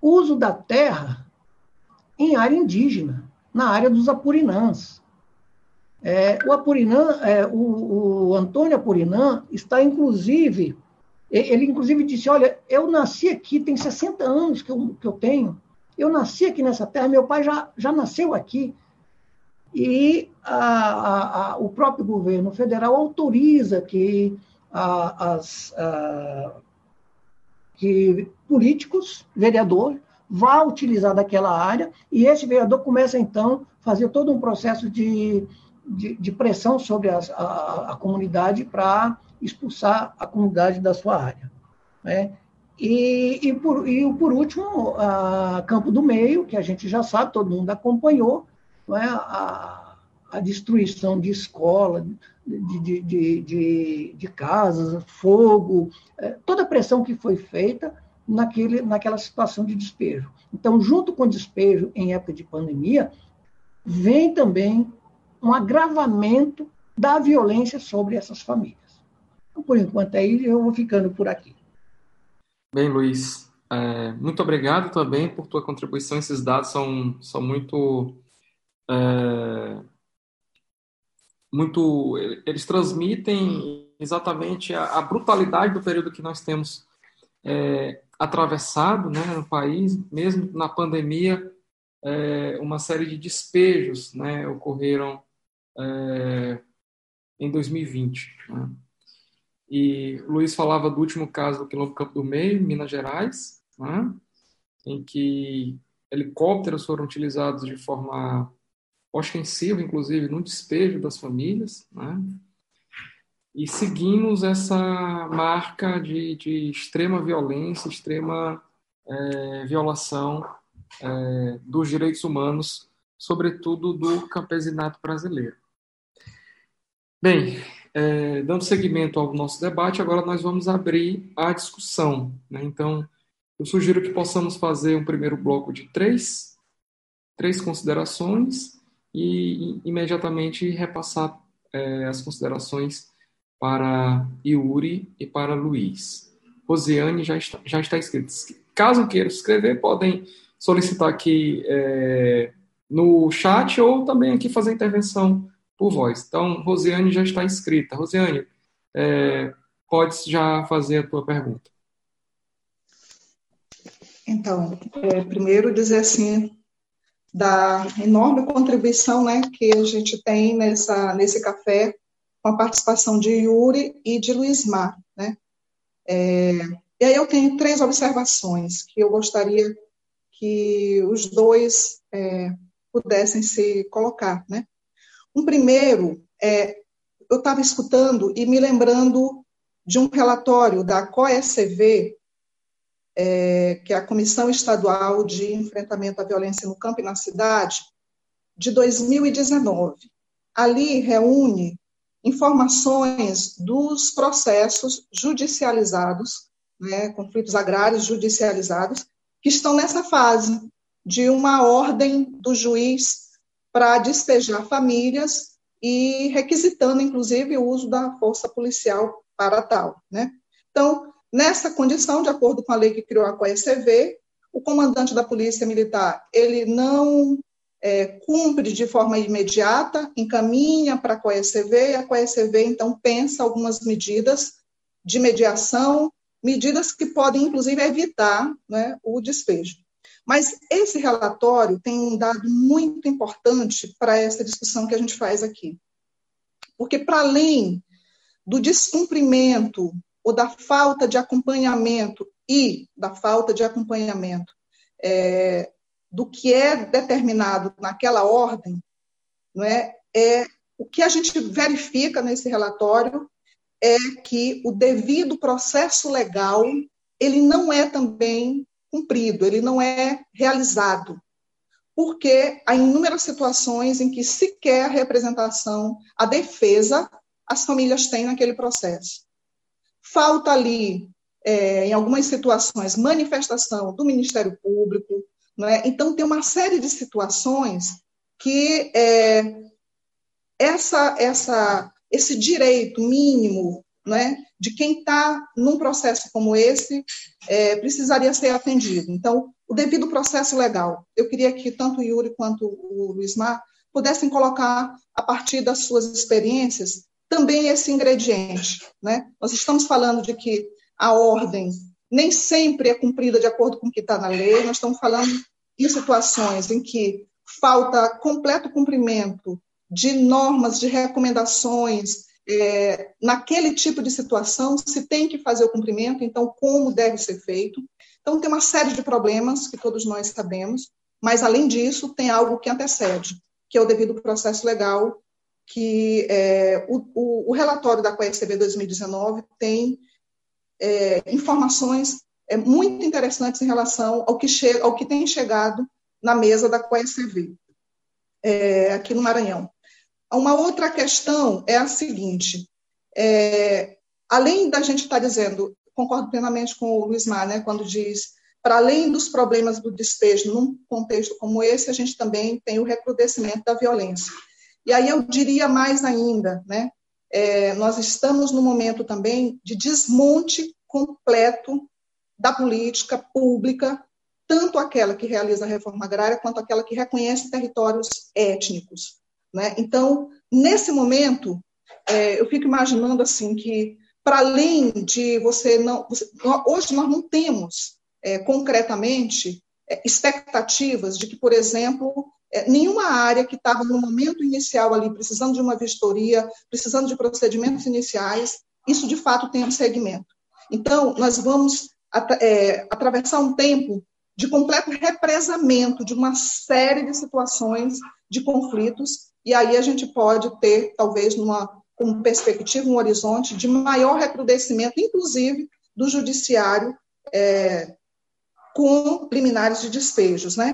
uso da terra em área indígena, na área dos Apurinãs. É, o Apurinã, é, o, o Antônio Apurinã está, inclusive, ele inclusive disse, olha, eu nasci aqui, tem 60 anos que eu, que eu tenho, eu nasci aqui nessa terra, meu pai já, já nasceu aqui. E a, a, a, o próprio governo federal autoriza que, as, que políticos, vereador, vá utilizar daquela área, e esse vereador começa, então, a fazer todo um processo de, de, de pressão sobre a, a, a comunidade para expulsar a comunidade da sua área. Né? E, e, por, e, por último, a Campo do Meio, que a gente já sabe, todo mundo acompanhou, é? a, a, destruição de escola, de, de, de, de, de casas, fogo, é, toda a pressão que foi feita naquele, naquela situação de despejo. Então, junto com o despejo em época de pandemia, vem também um agravamento da violência sobre essas famílias. Então, por enquanto, aí eu vou ficando por aqui. Bem, Luiz, é, muito obrigado também por tua contribuição. Esses dados são, são muito, é, muito. Eles transmitem exatamente a, a, brutalidade do período que nós temos é, atravessado né, no país, mesmo na pandemia, é, uma série de despejos né, ocorreram é, em 2020. Né? E Luiz falava do último caso do Quilombo Campo do Meio, Minas Gerais, né, em que helicópteros foram utilizados de forma ostensiva, inclusive no despejo das famílias, né, e seguimos essa marca de, de extrema violência, extrema é, violação é, dos direitos humanos, sobretudo do campesinato brasileiro. Bem, é, dando seguimento ao nosso debate, agora nós vamos abrir a discussão. Né? Então, eu sugiro que possamos fazer um primeiro bloco de três, três considerações e, imediatamente repassar é, as considerações para Yuri e para Luiz. Rosiane já está, já está escrito. Caso queiram escrever, podem solicitar aqui é, no chat ou também aqui fazer intervenção por voz. Então, Rosiane já está inscrita. Rosiane, é, podes já fazer a tua pergunta. Então, é, primeiro dizer assim, da enorme contribuição né, que a gente tem nessa, nesse café, com a participação de Yuri e de Luiz Mar. Né? É, e aí eu tenho três observações que eu gostaria que os dois é, pudessem se colocar. Né? Um primeiro, é, eu estava escutando e me lembrando de um relatório da COECV, é, que é a Comissão Estadual de Enfrentamento à Violência no Campo e na Cidade, de 2019. Ali reúne informações dos processos judicializados, né, conflitos agrários judicializados, que estão nessa fase de uma ordem do juiz para despejar famílias e requisitando, inclusive, o uso da força policial para tal. Né? Então, nessa condição, de acordo com a lei que criou a COECV, o comandante da Polícia Militar, ele não é, cumpre de forma imediata, encaminha para a COECV, e a COECV, então, pensa algumas medidas de mediação, medidas que podem, inclusive, evitar né, o despejo. Mas esse relatório tem um dado muito importante para essa discussão que a gente faz aqui. Porque, para além do descumprimento ou da falta de acompanhamento e da falta de acompanhamento é, do que é determinado naquela ordem, não é, é o que a gente verifica nesse relatório é que o devido processo legal ele não é também cumprido, ele não é realizado, porque há inúmeras situações em que sequer a representação, a defesa, as famílias têm naquele processo. Falta ali, é, em algumas situações, manifestação do Ministério Público, é? Então, tem uma série de situações que é, essa, essa, esse direito mínimo é, de quem está num processo como esse é, precisaria ser atendido. Então, o devido processo legal. Eu queria que tanto o Yuri quanto o Luiz Mar pudessem colocar, a partir das suas experiências, também esse ingrediente. Né? Nós estamos falando de que a ordem nem sempre é cumprida de acordo com o que está na lei, nós estamos falando em situações em que falta completo cumprimento de normas, de recomendações, é, naquele tipo de situação, se tem que fazer o cumprimento, então como deve ser feito. Então, tem uma série de problemas que todos nós sabemos, mas, além disso, tem algo que antecede, que é o devido processo legal, que é, o, o, o, relatório da COECB 2019 tem é, informações é, muito interessantes em relação ao que, chega, ao que tem chegado na mesa da COECV, é, aqui no Maranhão. Uma outra questão é a seguinte: é, além da gente estar tá dizendo, concordo plenamente com o Luiz Mar, né, quando diz, para além dos problemas do despejo num contexto como esse, a gente também tem o recrudescimento da violência. E aí eu diria mais ainda, né, é, nós estamos no momento também de desmonte completo da política pública, tanto aquela que realiza a reforma agrária quanto aquela que reconhece territórios étnicos. Né? Então, nesse momento, é, eu fico imaginando assim que, para além de você não. Você, hoje nós não temos é, concretamente é, expectativas de que, por exemplo, nenhuma área que estava no momento inicial ali, precisando de uma vistoria, precisando de procedimentos iniciais, isso de fato tem um segmento. Então, nós vamos é, atravessar um tempo de completo represamento de uma série de situações de conflitos, e aí a gente pode ter, talvez, numa uma perspectiva, um horizonte de maior recrudescimento, inclusive do judiciário é, com liminares de despejos. Né?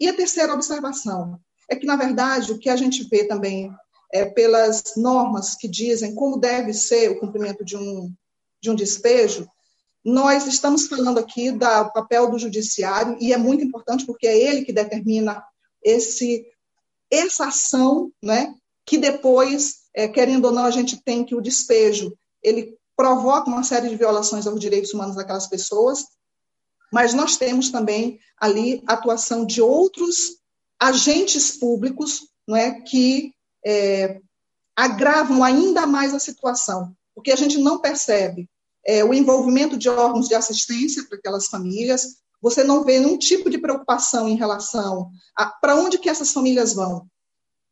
E a terceira observação é que, na verdade, o que a gente vê também é, pelas normas que dizem como deve ser o cumprimento de um, de um despejo, nós estamos falando aqui do papel do judiciário, e é muito importante porque é ele que determina esse, essa ação, né, que depois, é, querendo ou não, a gente tem que o despejo, ele provoca uma série de violações aos direitos humanos daquelas pessoas, mas nós temos também ali atuação de outros agentes públicos não é, que é, agravam ainda mais a situação, porque a gente não percebe é, o envolvimento de órgãos de assistência para aquelas famílias, você não vê nenhum tipo de preocupação em relação a para onde que essas famílias vão.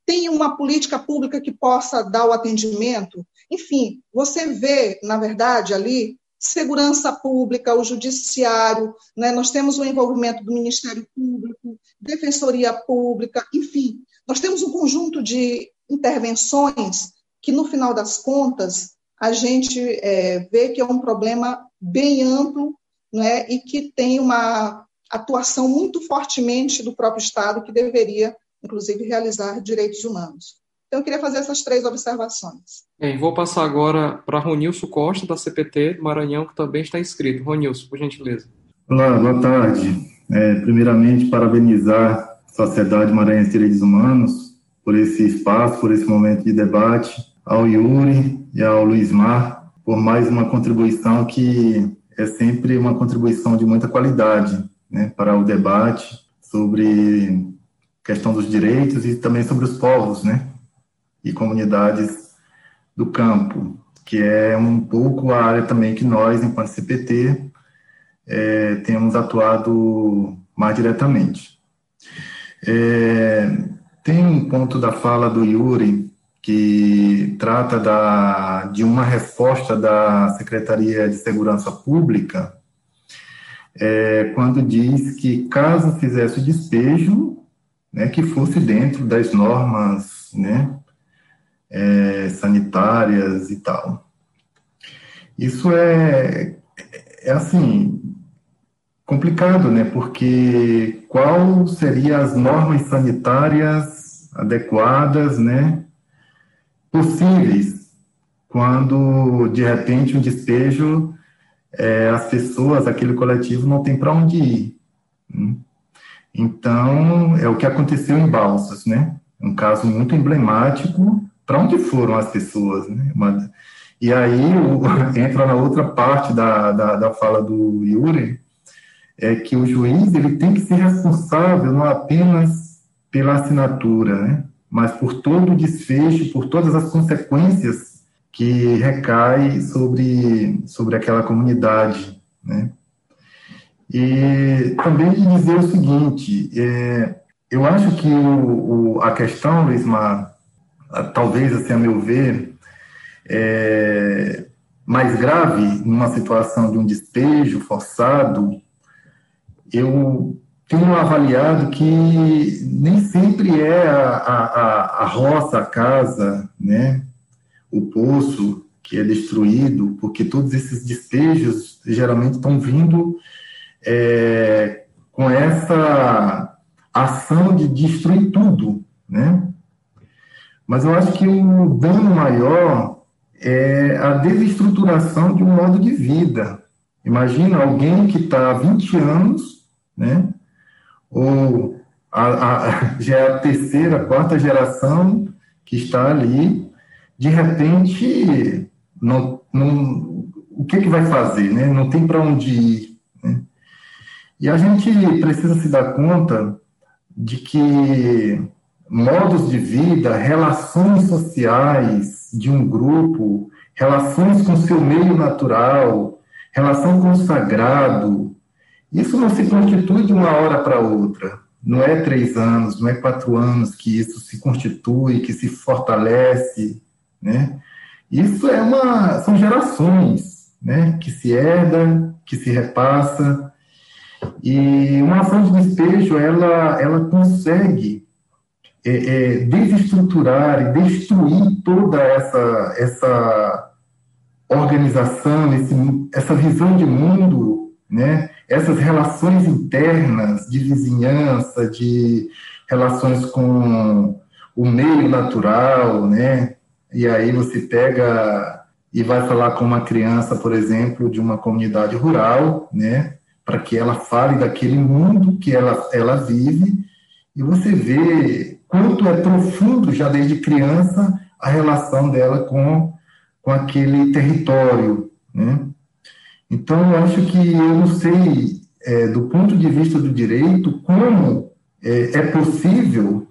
Tem uma política pública que possa dar o atendimento? Enfim, você vê, na verdade, ali, segurança pública, o judiciário, né? nós temos o envolvimento do Ministério Público, Defensoria Pública, enfim, nós temos um conjunto de intervenções que, no final das contas, a gente é, vê que é um problema bem amplo né, e que tem uma atuação muito fortemente do próprio Estado, que deveria, inclusive, realizar direitos humanos. Então, eu queria fazer essas três observações. Bem, vou passar agora para Ronilson Costa, da CPT do Maranhão, que também está inscrito. Ronilson, por gentileza. Olá, boa tarde. É, primeiramente, parabenizar a Sociedade Maranhense de Direitos Humanos por esse espaço, por esse momento de debate ao Yuri e ao Luiz Mar por mais uma contribuição que é sempre uma contribuição de muita qualidade né, para o debate sobre questão dos direitos e também sobre os povos, né, e comunidades do campo, que é um pouco a área também que nós, enquanto CPT, é, temos atuado mais diretamente. É, tem um ponto da fala do Yuri que trata da, de uma resposta da Secretaria de Segurança Pública, é, quando diz que caso fizesse o despejo, né, que fosse dentro das normas né, é, sanitárias e tal. Isso é, é assim, complicado, né? Porque qual seriam as normas sanitárias adequadas, né? Possíveis quando de repente um despejo é, as pessoas, aquele coletivo não tem para onde ir. Né? Então é o que aconteceu em Balsas, né? Um caso muito emblemático. Para onde foram as pessoas, né? E aí o, entra na outra parte da, da, da fala do Yuri, é que o juiz ele tem que ser responsável não apenas pela assinatura, né, mas por todo o desfecho, por todas as consequências que recai sobre, sobre aquela comunidade, né. E também dizer o seguinte, é, eu acho que o, o, a questão, Luizmar, talvez, assim, a meu ver, é, mais grave numa situação de um despejo forçado eu tenho avaliado que nem sempre é a, a, a roça, a casa, né, o poço que é destruído, porque todos esses despejos geralmente estão vindo é, com essa ação de destruir tudo, né? Mas eu acho que o dano maior é a desestruturação de um modo de vida. Imagina alguém que está há 20 anos né? Ou a, a, já é a terceira, quarta geração que está ali, de repente, não, não, o que, que vai fazer, né? Não tem para onde ir, né? E a gente precisa se dar conta de que modos de vida, relações sociais de um grupo, relações com seu meio natural, relação com o sagrado, isso não se constitui de uma hora para outra. Não é três anos, não é quatro anos que isso se constitui, que se fortalece, né? Isso é uma, são gerações, né? Que se herda, que se repassa. E uma ação de despejo, ela, ela consegue é, é, desestruturar e destruir toda essa, essa organização, esse, essa visão de mundo, né? essas relações internas de vizinhança, de relações com o meio natural, né? E aí você pega e vai falar com uma criança, por exemplo, de uma comunidade rural, né? Para que ela fale daquele mundo que ela, ela vive, e você vê quanto é profundo já desde criança a relação dela com, com aquele território, né? Então, eu acho que eu não sei, é, do ponto de vista do direito, como é, é possível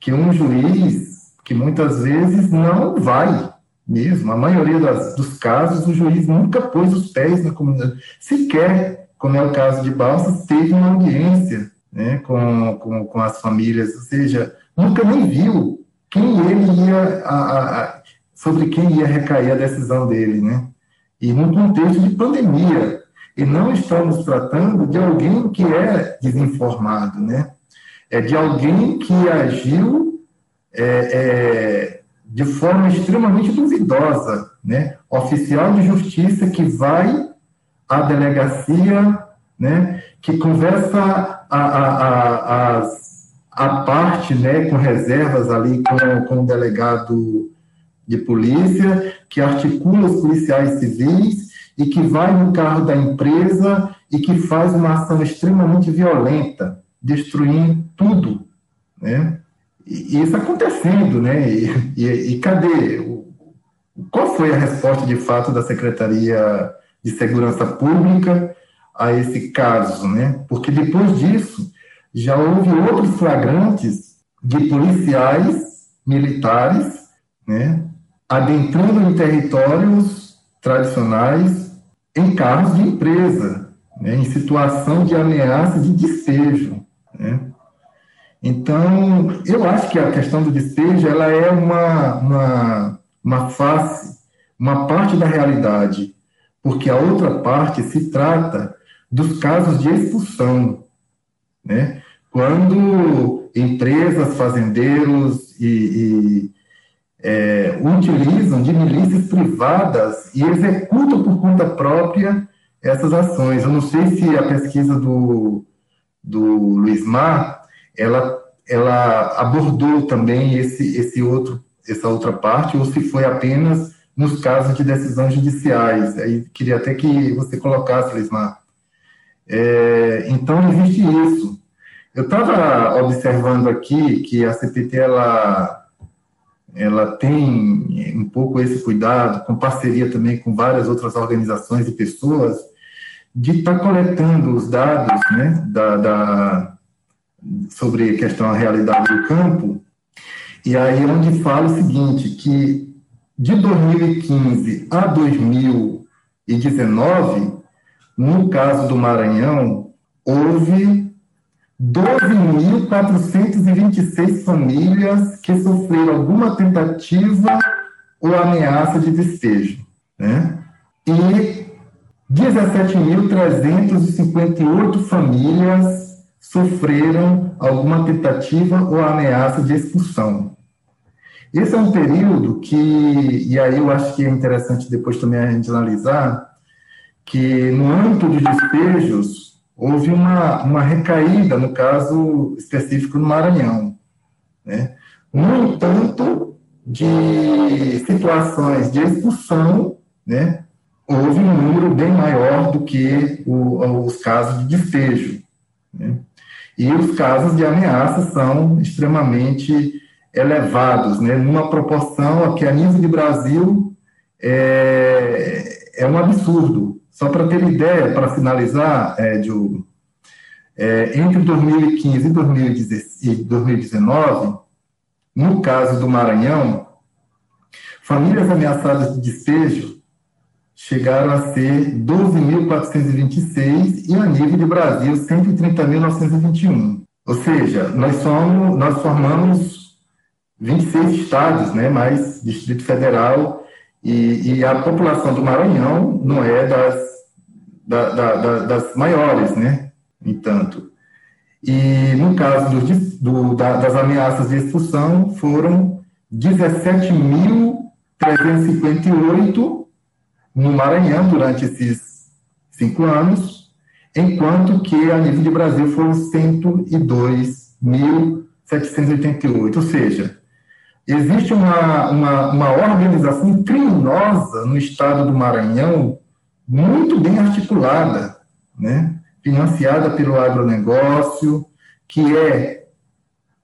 que um juiz, que muitas vezes não vai mesmo, a maioria das, dos casos, o juiz nunca pôs os pés na comunidade, sequer, como é o caso de Balsas, teve uma audiência né, com, com, com as famílias, ou seja, nunca nem viu quem ele ia, a, a, sobre quem ia recair a decisão dele, né? e num contexto de pandemia. E não estamos tratando de alguém que é desinformado, né? É de alguém que agiu é, é, de forma extremamente duvidosa, né? Oficial de justiça que vai à delegacia, né? Que conversa a, a, a, a, parte, né? Com reservas ali com, com o delegado de polícia, que articula os policiais civis e que vai no carro da empresa e que faz uma ação extremamente violenta, destruindo tudo, né? E, e isso acontecendo, né? E, e, e cadê? qual foi a resposta de fato da Secretaria de Segurança Pública a esse caso, né? Porque depois disso já houve outros flagrantes de policiais militares, né? Adentrando em territórios tradicionais em carros de empresa, né? em situação de ameaça de despejo, né? Então, eu acho que a questão do despejo ela é uma, uma, uma face, uma parte da realidade, porque a outra parte se trata dos casos de expulsão, né? Quando empresas, fazendeiros e, e é, utilizam de milícias privadas e executam por conta própria essas ações. Eu não sei se a pesquisa do, do Luiz Mar ela, ela abordou também esse, esse outro, essa outra parte, ou se foi apenas nos casos de decisões judiciais. Aí queria até que você colocasse, Lismar. É, então, existe isso. Eu estava observando aqui que a CPT ela, ela tem um pouco esse cuidado, com parceria também com várias outras organizações e pessoas, de estar tá coletando os dados né, da, da, sobre a questão da realidade do campo, e aí onde fala o seguinte, que de 2015 a 2019, no caso do Maranhão, houve 12.426 famílias que sofreram alguma tentativa ou ameaça de despejo, né? E 17.358 famílias sofreram alguma tentativa ou ameaça de expulsão. Esse é um período que, e aí eu acho que é interessante depois também a gente analisar, que no âmbito de despejos houve uma, uma recaída, no caso específico no Maranhão. Né? No entanto, de situações de expulsão, né, houve um número bem maior do que o, os casos de despejo. Né? E os casos de ameaça são extremamente elevados, né, numa proporção que a nível de Brasil é, é um absurdo. Só para ter ideia, para finalizar, é, Diogo, é, entre 2015 e 2019, no caso do Maranhão, famílias ameaçadas de despejo chegaram a ser 12.426 e a nível de Brasil 130.921. Ou seja, nós somos, nós formamos 26 estados, né, mais Distrito Federal e, e a população do Maranhão não é das, da, da, da, das maiores, né? Entanto, e no caso do, do, das ameaças de expulsão foram 17.358 no Maranhão durante esses cinco anos, enquanto que a nível de Brasil foram 102.788. Ou seja, existe uma, uma, uma organização criminosa no estado do Maranhão muito bem articulada, né? financiada pelo agronegócio, que é,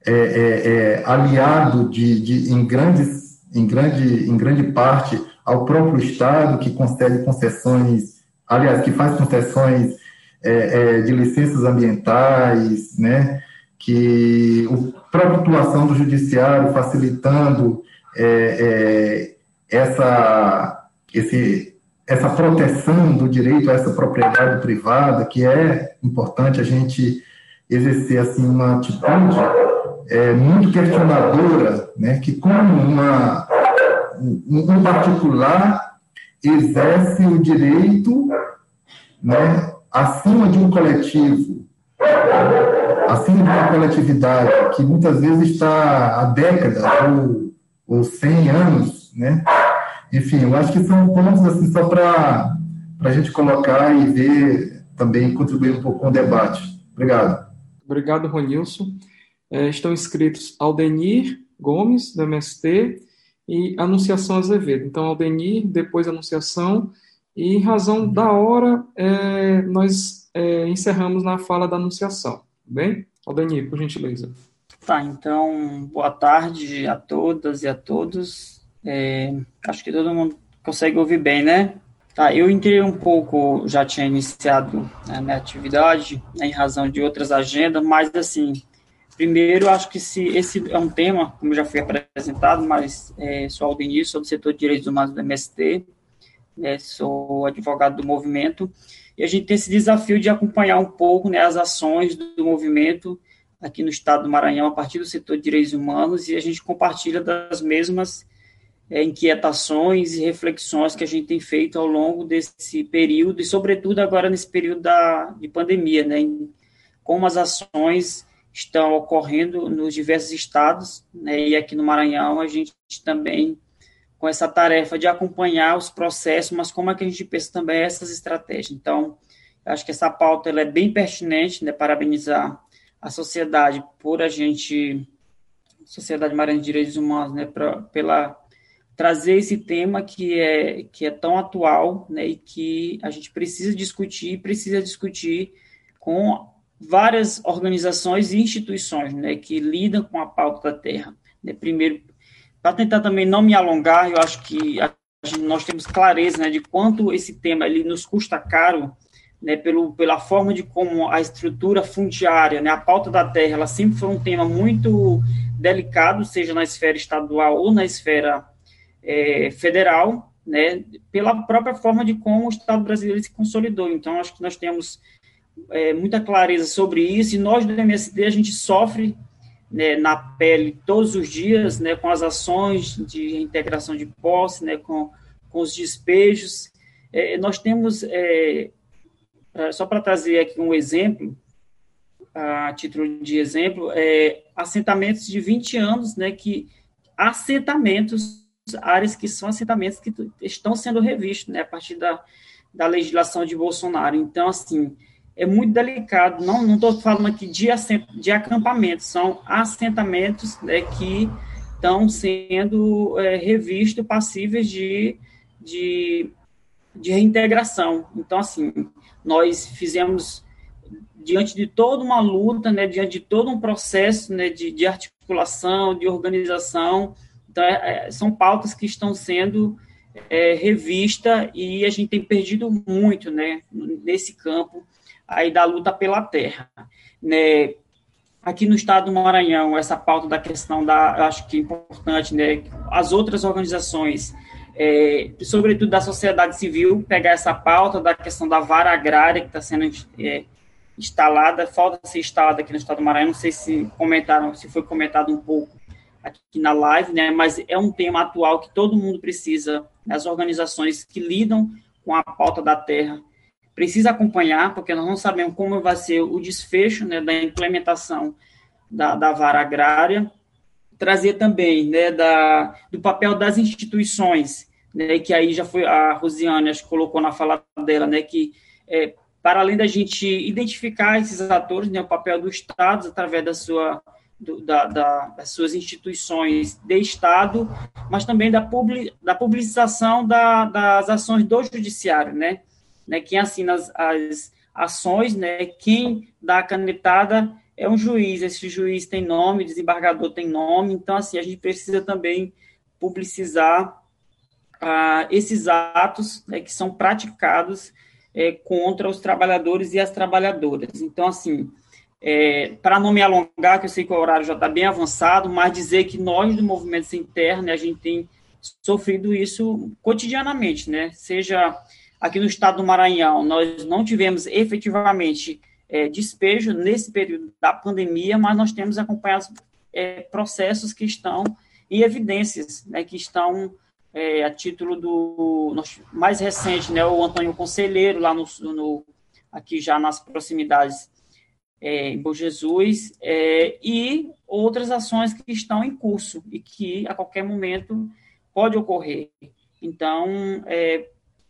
é, é, é aliado de, de, em, grandes, em, grande, em grande parte ao próprio Estado, que concede concessões, aliás, que faz concessões é, é, de licenças ambientais, né, que a própria atuação do Judiciário facilitando é, é, essa, esse, essa proteção do direito a essa propriedade privada, que é importante a gente exercer assim, uma atitude é, muito questionadora, né, que como uma um particular exerce o direito né, acima de um coletivo, acima de uma coletividade que muitas vezes está há décadas ou, ou 100 anos, né? Enfim, eu acho que são pontos assim só para a gente colocar e ver também contribuir um pouco com o debate. Obrigado. Obrigado, Ronilson. É, estão inscritos Aldenir Gomes, do MST, e Anunciação Azevedo. Então, Aldenir, depois Anunciação, e em razão da hora, é, nós é, encerramos na fala da Anunciação, tá bem? Aldenir, por gentileza. Tá, então, boa tarde a todas e a todos. É, acho que todo mundo consegue ouvir bem, né? Tá, eu entrei um pouco, já tinha iniciado a minha atividade né, em razão de outras agendas, mas assim, primeiro acho que se esse é um tema, como já foi apresentado, mas é, sou Aldenir, sou do setor de direitos humanos do MST, né, sou advogado do movimento, e a gente tem esse desafio de acompanhar um pouco né, as ações do, movimento aqui no estado do Maranhão, a partir do setor de direitos humanos, e a gente compartilha das mesmas é, inquietações e reflexões que a gente tem feito ao longo desse período, e sobretudo agora nesse período da, de pandemia, né, em, como as ações estão ocorrendo nos diversos estados, né, e aqui no Maranhão a gente também com essa tarefa de acompanhar os processos, mas como é que a gente pensa também essas estratégias. Então, acho que essa pauta ela é bem pertinente, né, parabenizar a sociedade por a gente, Sociedade Maranhão de Direitos Humanos, né, pra, pela trazer esse tema que é, que é tão atual, né, e que a gente precisa discutir, precisa discutir com várias organizações e instituições, né, que lidam com a pauta da terra. Né, primeiro, para tentar também não me alongar, eu acho que a, nós temos clareza, né, de quanto esse tema ele nos custa caro, né, pelo, pela forma de como a estrutura fundiária, né, a pauta da terra, ela sempre foi um tema muito delicado, seja na esfera estadual ou na esfera é, federal, né, pela própria forma de como o Estado brasileiro se consolidou. Então, acho que nós temos é, muita clareza sobre isso, e nós do MSD, a gente sofre né, na pele todos os dias, né, com as ações de integração de posse, né, com, com os despejos. É, nós temos é, é, só para trazer aqui um exemplo, a título de exemplo, é, assentamentos de 20 anos, né, que assentamentos, áreas que são assentamentos que estão sendo revistos, né, a partir da, da legislação de Bolsonaro. Então, assim, é muito delicado, não estou falando aqui de, de acampamentos, são assentamentos né, que estão sendo é, revistos, passíveis de, de, de reintegração. Então, assim, nós fizemos diante de toda uma luta, né, diante de todo um processo né, de, de articulação, de organização. Então, é, é são pautas que estão sendo é, revistas e a gente tem perdido muito né, nesse campo aí da luta pela terra. Né, aqui no estado do Maranhão, essa pauta da questão da, acho que é importante, né, as outras organizações é, sobretudo da sociedade civil, pegar essa pauta da questão da vara agrária que está sendo é, instalada, falta ser instalada aqui no estado do Maranhão, não sei se comentaram, se foi comentado um pouco aqui na live, né, mas é um tema atual que todo mundo precisa, as organizações que lidam com a pauta da terra, precisa acompanhar, porque nós não sabemos como vai ser o desfecho né, da implementação da, da vara agrária, trazer também né, da, do papel das instituições né, que aí já foi a Rosiane, acho que colocou na fala dela, né, que é, para além da gente identificar esses atores, né, o papel do Estado através da sua do, da, da, das suas instituições de Estado, mas também da, publi, da publicização da, das ações do judiciário, né, né, quem assina as, as ações, né, quem dá a canetada é um juiz, esse juiz tem nome, desembargador tem nome, então, assim, a gente precisa também publicizar ah, esses atos né, que são praticados é, contra os trabalhadores e as trabalhadoras. Então, assim, é, para não me alongar, que eu sei que o horário já está bem avançado, mas dizer que nós do movimento sem terra, né, a gente tem sofrido isso cotidianamente, né? Seja aqui no estado do Maranhão, nós não tivemos efetivamente é, despejo nesse período da pandemia, mas nós temos acompanhado é, processos que estão em evidências, né, que estão é, a título do mais recente, né, o Antônio Conselheiro, lá no, no aqui já nas proximidades é, em Bom Jesus, é, e outras ações que estão em curso e que a qualquer momento pode ocorrer. Então, é,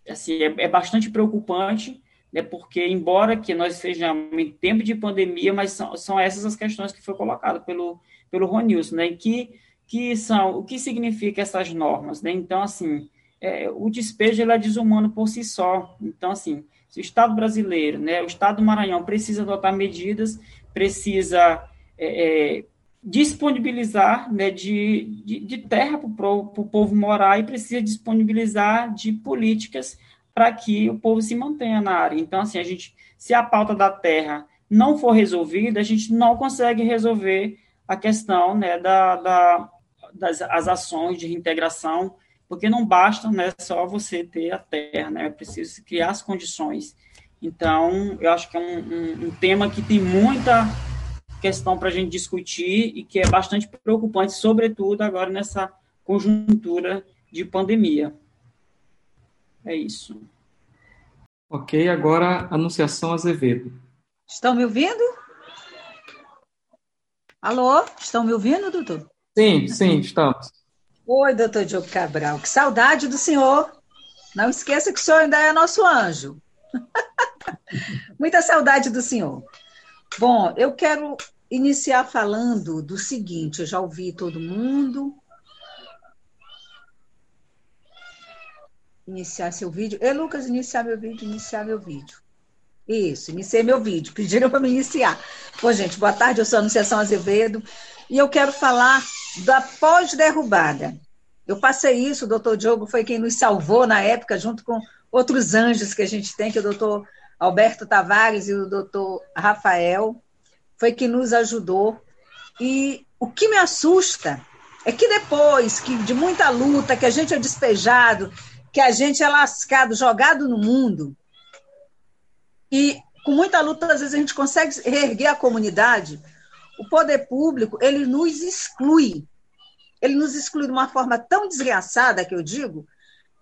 assim, é, é bastante preocupante, né, porque embora que nós estejamos em tempo de pandemia, mas são, são essas as questões que foi colocada pelo pelo Ronilson, né, que que são o que significa essas normas, né? Então, assim, é, o despejo ele é desumano por si só. Então, assim, se o Estado brasileiro, né, o Estado do Maranhão precisa adotar medidas, precisa é, é, disponibilizar né, de, de, de terra para o povo morar e precisa disponibilizar de políticas para que o povo se mantenha na área. Então, assim, a gente, se a pauta da terra não for resolvida, a gente não consegue resolver a questão né, da, da, das as ações de reintegração, porque não basta né, só você ter a terra, né, é preciso criar as condições. Então, eu acho que é um, um, um tema que tem muita questão para a gente discutir e que é bastante preocupante, sobretudo agora nessa conjuntura de pandemia. É isso. Ok, agora Anunciação Azevedo. Estão me ouvindo? Alô? Estão me ouvindo, doutor? Sim, sim, estamos. Oi, doutor Diogo Cabral. Que saudade do senhor. Não esqueça que o senhor ainda é nosso anjo. Muita saudade do senhor. Bom, eu quero iniciar falando do seguinte: eu já ouvi todo mundo. Iniciar seu vídeo. Ei, Lucas, iniciar meu vídeo, iniciar meu vídeo. Isso, iniciei meu vídeo. Pediram para me iniciar. Pô, gente, boa tarde, eu sou a Anunciação Azevedo e eu quero falar da pós-derrubada. Eu passei isso, o doutor Diogo foi quem nos salvou na época, junto com outros anjos que a gente tem, que é o doutor Alberto Tavares e o doutor Rafael, foi quem nos ajudou. E o que me assusta é que depois que de muita luta, que a gente é despejado, que a gente é lascado, jogado no mundo, e com muita luta, às vezes a gente consegue reerguer a comunidade, o poder público, ele nos exclui. Ele nos exclui de uma forma tão desgraçada, que eu digo,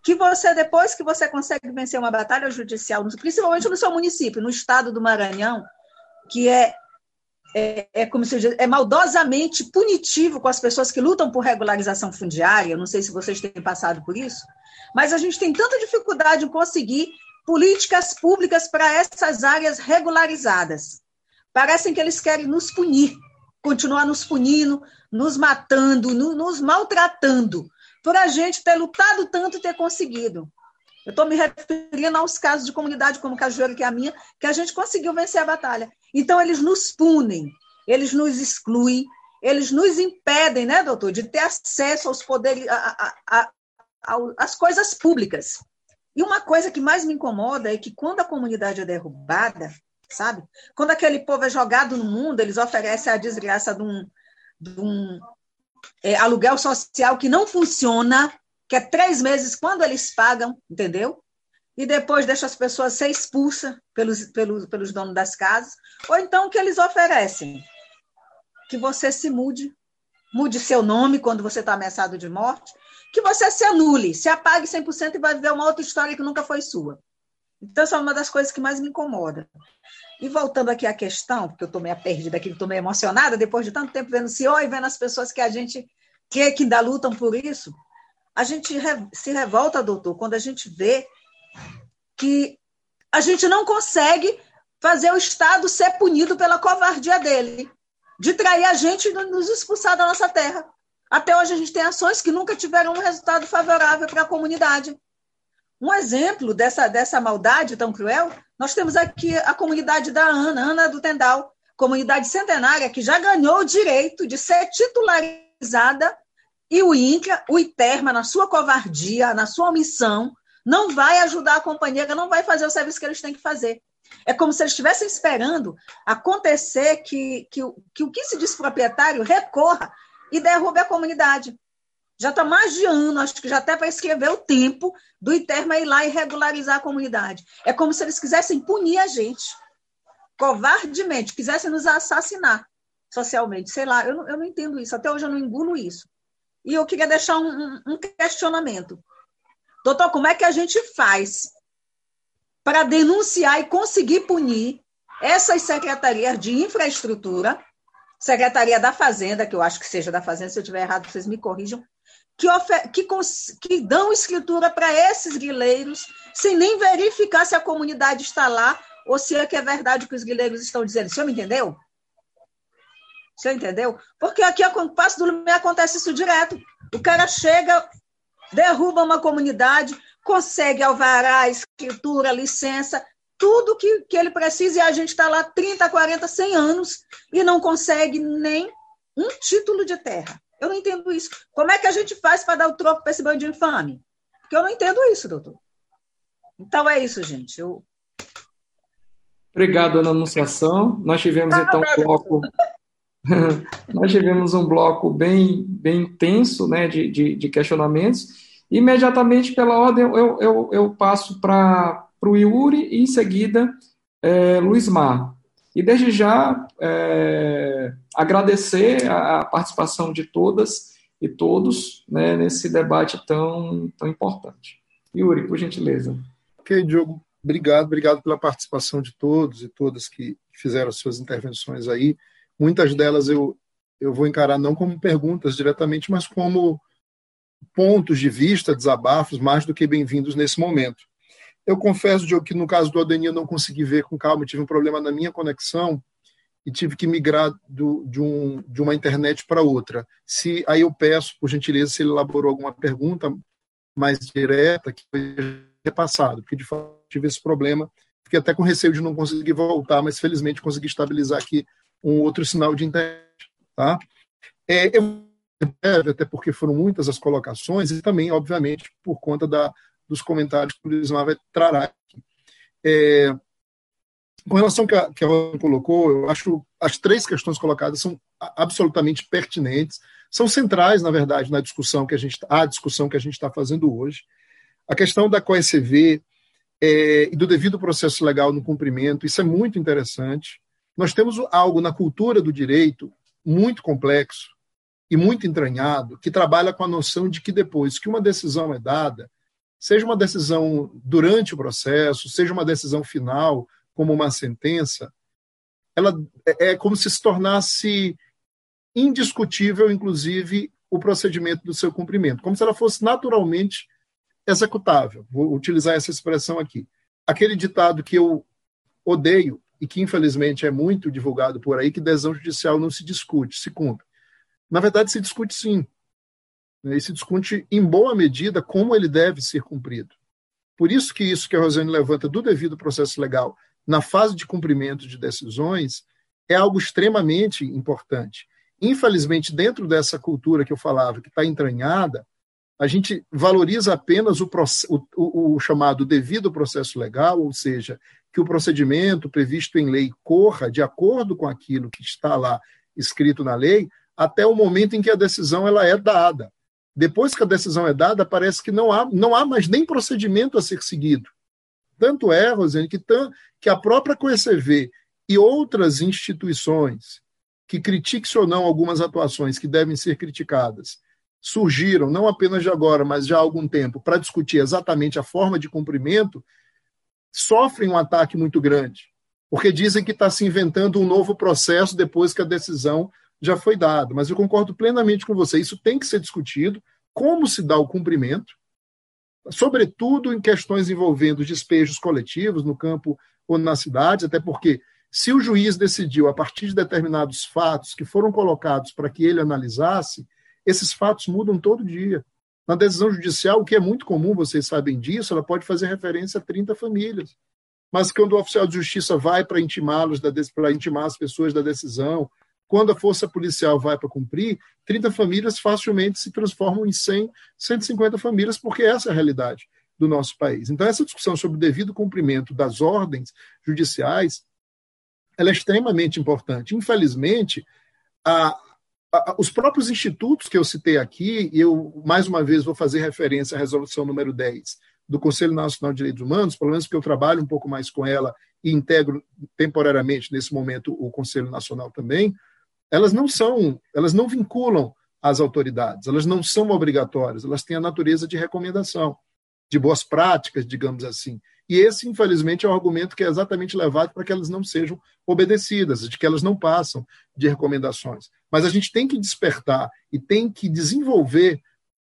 que você, depois que você consegue vencer uma batalha judicial, principalmente no seu município, no estado do Maranhão, que é, é, é como se diz, é maldosamente punitivo com as pessoas que lutam por regularização fundiária, não sei se vocês têm passado por isso, mas a gente tem tanta dificuldade em conseguir políticas públicas para essas áreas regularizadas. Parecem que eles querem nos punir, continuar nos punindo, nos matando, nos maltratando, por a gente ter lutado tanto e ter conseguido. Eu estou me referindo aos casos de comunidade como Cajueiro, que é a minha, que a gente conseguiu vencer a batalha. Então, eles nos punem, eles nos excluem, eles nos impedem, né, doutor, de ter acesso aos poderes, às coisas públicas. E uma coisa que mais me incomoda é que quando a comunidade é derrubada, sabe? Quando aquele povo é jogado no mundo, eles oferecem a desgraça de um, de um é, aluguel social que não funciona, que é três meses quando eles pagam, entendeu? E depois deixa as pessoas ser expulsas pelos, pelos, pelos donos das casas. Ou então o que eles oferecem? Que você se mude, mude seu nome quando você está ameaçado de morte, que você se anule, se apague 100% e vai viver uma outra história que nunca foi sua. Então, essa é uma das coisas que mais me incomoda. E voltando aqui à questão, porque eu estou meio perdida aqui, estou meio emocionada, depois de tanto tempo vendo o senhor e vendo as pessoas que a gente quer que ainda lutam por isso, a gente se revolta, doutor, quando a gente vê que a gente não consegue fazer o Estado ser punido pela covardia dele, de trair a gente e nos expulsar da nossa terra. Até hoje a gente tem ações que nunca tiveram um resultado favorável para a comunidade. Um exemplo dessa, dessa maldade tão cruel, nós temos aqui a comunidade da Ana, Ana do Tendal, comunidade centenária que já ganhou o direito de ser titularizada e o INCRA, o ITERMA, na sua covardia, na sua omissão, não vai ajudar a companhia, não vai fazer o serviço que eles têm que fazer. É como se eles estivessem esperando acontecer que, que, que o que se diz proprietário recorra e derrube a comunidade. Já está mais de ano, acho que já até para escrever o tempo do Iterma ir lá e regularizar a comunidade. É como se eles quisessem punir a gente, covardemente, quisessem nos assassinar socialmente. Sei lá, eu não, eu não entendo isso, até hoje eu não engulo isso. E eu queria deixar um, um questionamento. Doutor, como é que a gente faz para denunciar e conseguir punir essas secretarias de infraestrutura, Secretaria da Fazenda, que eu acho que seja da Fazenda, se eu estiver errado, vocês me corrijam, que, que, que dão escritura para esses grileiros, sem nem verificar se a comunidade está lá ou se é que é verdade o que os grileiros estão dizendo. O senhor me entendeu? O senhor entendeu? Porque aqui, a Passo do Lume, acontece isso direto. O cara chega, derruba uma comunidade, consegue alvará, escritura, licença, tudo que, que ele precisa, e a gente está lá 30, 40, 100 anos e não consegue nem um título de terra. Eu não entendo isso. Como é que a gente faz para dar o troco para esse bando de infame? Porque eu não entendo isso, doutor. Então é isso, gente. Eu... Obrigado, Ana Anunciação. Nós tivemos então um bloco. Nós tivemos um bloco bem, bem intenso né, de, de, de questionamentos. Imediatamente, pela ordem, eu, eu, eu passo para o Yuri e, em seguida, é, Luiz Mar. E desde já é, agradecer a, participação de todas e todos né, nesse debate tão, tão importante. Yuri, por gentileza. Ok, Diogo, obrigado, obrigado pela participação de todos e todas que fizeram suas intervenções aí. Muitas delas eu, eu vou encarar não como perguntas diretamente, mas como pontos de vista, desabafos, mais do que bem-vindos nesse momento. Eu confesso, Diogo, que no caso do Adenir eu não consegui ver com calma, tive um problema na minha conexão e tive que migrar do, de, um, de uma internet para outra. Se Aí eu peço, por gentileza, se ele elaborou alguma pergunta mais direta, que foi repassado, porque de fato tive esse problema. Fiquei até com receio de não conseguir voltar, mas felizmente consegui estabilizar aqui um outro sinal de internet. Tá? É, eu até porque foram muitas as colocações, e também, obviamente, por conta da, dos comentários que o Luiz Mar vai trará. É, com relação que a, que a colocou, eu acho as três questões colocadas são absolutamente pertinentes, são centrais, na verdade, na discussão que a gente a discussão que a gente está fazendo hoje. A questão da COECV é, e do devido processo legal no cumprimento, isso é muito interessante. Nós temos algo na cultura do direito muito complexo e muito entranhado, que trabalha com a noção de que depois que uma decisão é dada, seja uma decisão durante o processo, seja uma decisão final, como uma sentença, ela é, é como se se tornasse indiscutível, inclusive, o procedimento do seu cumprimento, como se ela fosse naturalmente executável. Vou utilizar essa expressão aqui. Aquele ditado que eu odeio e que infelizmente é muito divulgado por aí, que decisão judicial não se discute, se cumpre. Na verdade, se discute sim. Né, e se discute, em boa medida, como ele deve ser cumprido. Por isso que isso que a Rosane levanta do devido processo legal na fase de cumprimento de decisões é algo extremamente importante. Infelizmente, dentro dessa cultura que eu falava, que está entranhada, a gente valoriza apenas o, o, o, chamado devido processo legal, ou seja, que o procedimento previsto em lei corra de acordo com aquilo que está lá escrito na lei, até o momento em que a decisão ela é dada. Depois que a decisão é dada, parece que não há, não há mais nem procedimento a ser seguido. Tanto é, Rosane, que, que a própria COECV e outras instituições que critique ou não algumas atuações que devem ser criticadas, surgiram, não apenas de agora, mas já há algum tempo, para discutir exatamente a forma de cumprimento, sofrem um ataque muito grande, porque dizem que está se inventando um novo processo depois que a decisão já foi dado. Mas eu concordo plenamente com você. Isso tem que ser discutido. Como se dá o cumprimento, sobretudo em questões envolvendo despejos coletivos no campo ou na cidade, até porque se o juiz decidiu, a partir de determinados fatos que foram colocados para que ele analisasse, esses fatos mudam todo dia. Na decisão judicial, o que é muito comum, vocês sabem disso, ela pode fazer referência a 30 famílias. Mas quando o oficial de justiça vai para intimá-los, para intimar as pessoas da decisão, quando a força policial vai para cumprir, 30 famílias facilmente se transformam em 100, 150 famílias, porque essa é a realidade do nosso país. Então, essa discussão sobre o devido cumprimento das ordens judiciais ela é extremamente importante. Infelizmente, a, a, os próprios institutos que eu citei aqui, e eu, mais uma vez, vou fazer referência à resolução número 10 do Conselho Nacional de Direitos Humanos, pelo menos porque eu trabalho um pouco mais com ela e integro temporariamente, nesse momento, o Conselho Nacional também, elas não são, elas não vinculam as autoridades, elas não são obrigatórias, elas têm a natureza de recomendação, de boas práticas, digamos assim. E esse, infelizmente, é o argumento que é exatamente levado para que elas não sejam obedecidas, de que elas não passam de recomendações. Mas a gente tem que despertar e tem que desenvolver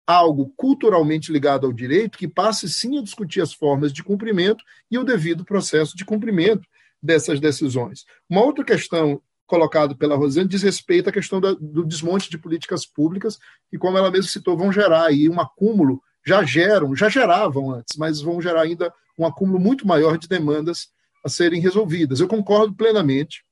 algo culturalmente ligado ao direito que passe sim a discutir as formas de cumprimento e o devido processo de cumprimento dessas decisões. Uma outra questão colocado pela Rosane diz respeito à questão da, do desmonte de políticas públicas, que, como ela mesma citou, vão gerar aí um acúmulo, já geram, já geravam antes, mas vão gerar ainda um acúmulo muito maior de demandas a serem resolvidas. Eu concordo plenamente.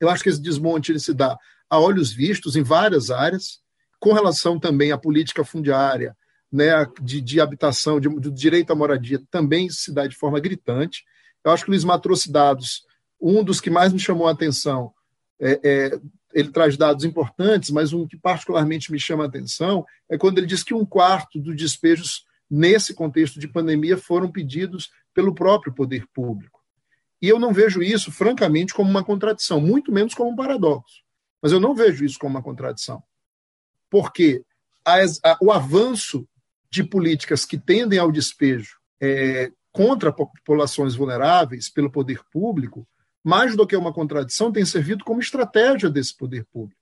Eu acho que esse desmonte ele se dá a olhos vistos em várias áreas, com relação também à política fundiária. né, de, de habitação, de, do direito à moradia, também se dá de forma gritante. Eu acho que o Luiz Mar trouxe dados. Um dos que mais me chamou a atenção, é, é, ele traz dados importantes, mas um que particularmente me chama a atenção é quando ele diz que um quarto dos despejos nesse contexto de pandemia foram pedidos pelo próprio poder público. E eu não vejo isso, francamente, como uma contradição, muito menos como um paradoxo. Mas eu não vejo isso como uma contradição. Porque a, o avanço de políticas que tendem ao despejo é, contra populações vulneráveis pelo poder público, mais do que uma contradição, tem servido como estratégia desse poder público.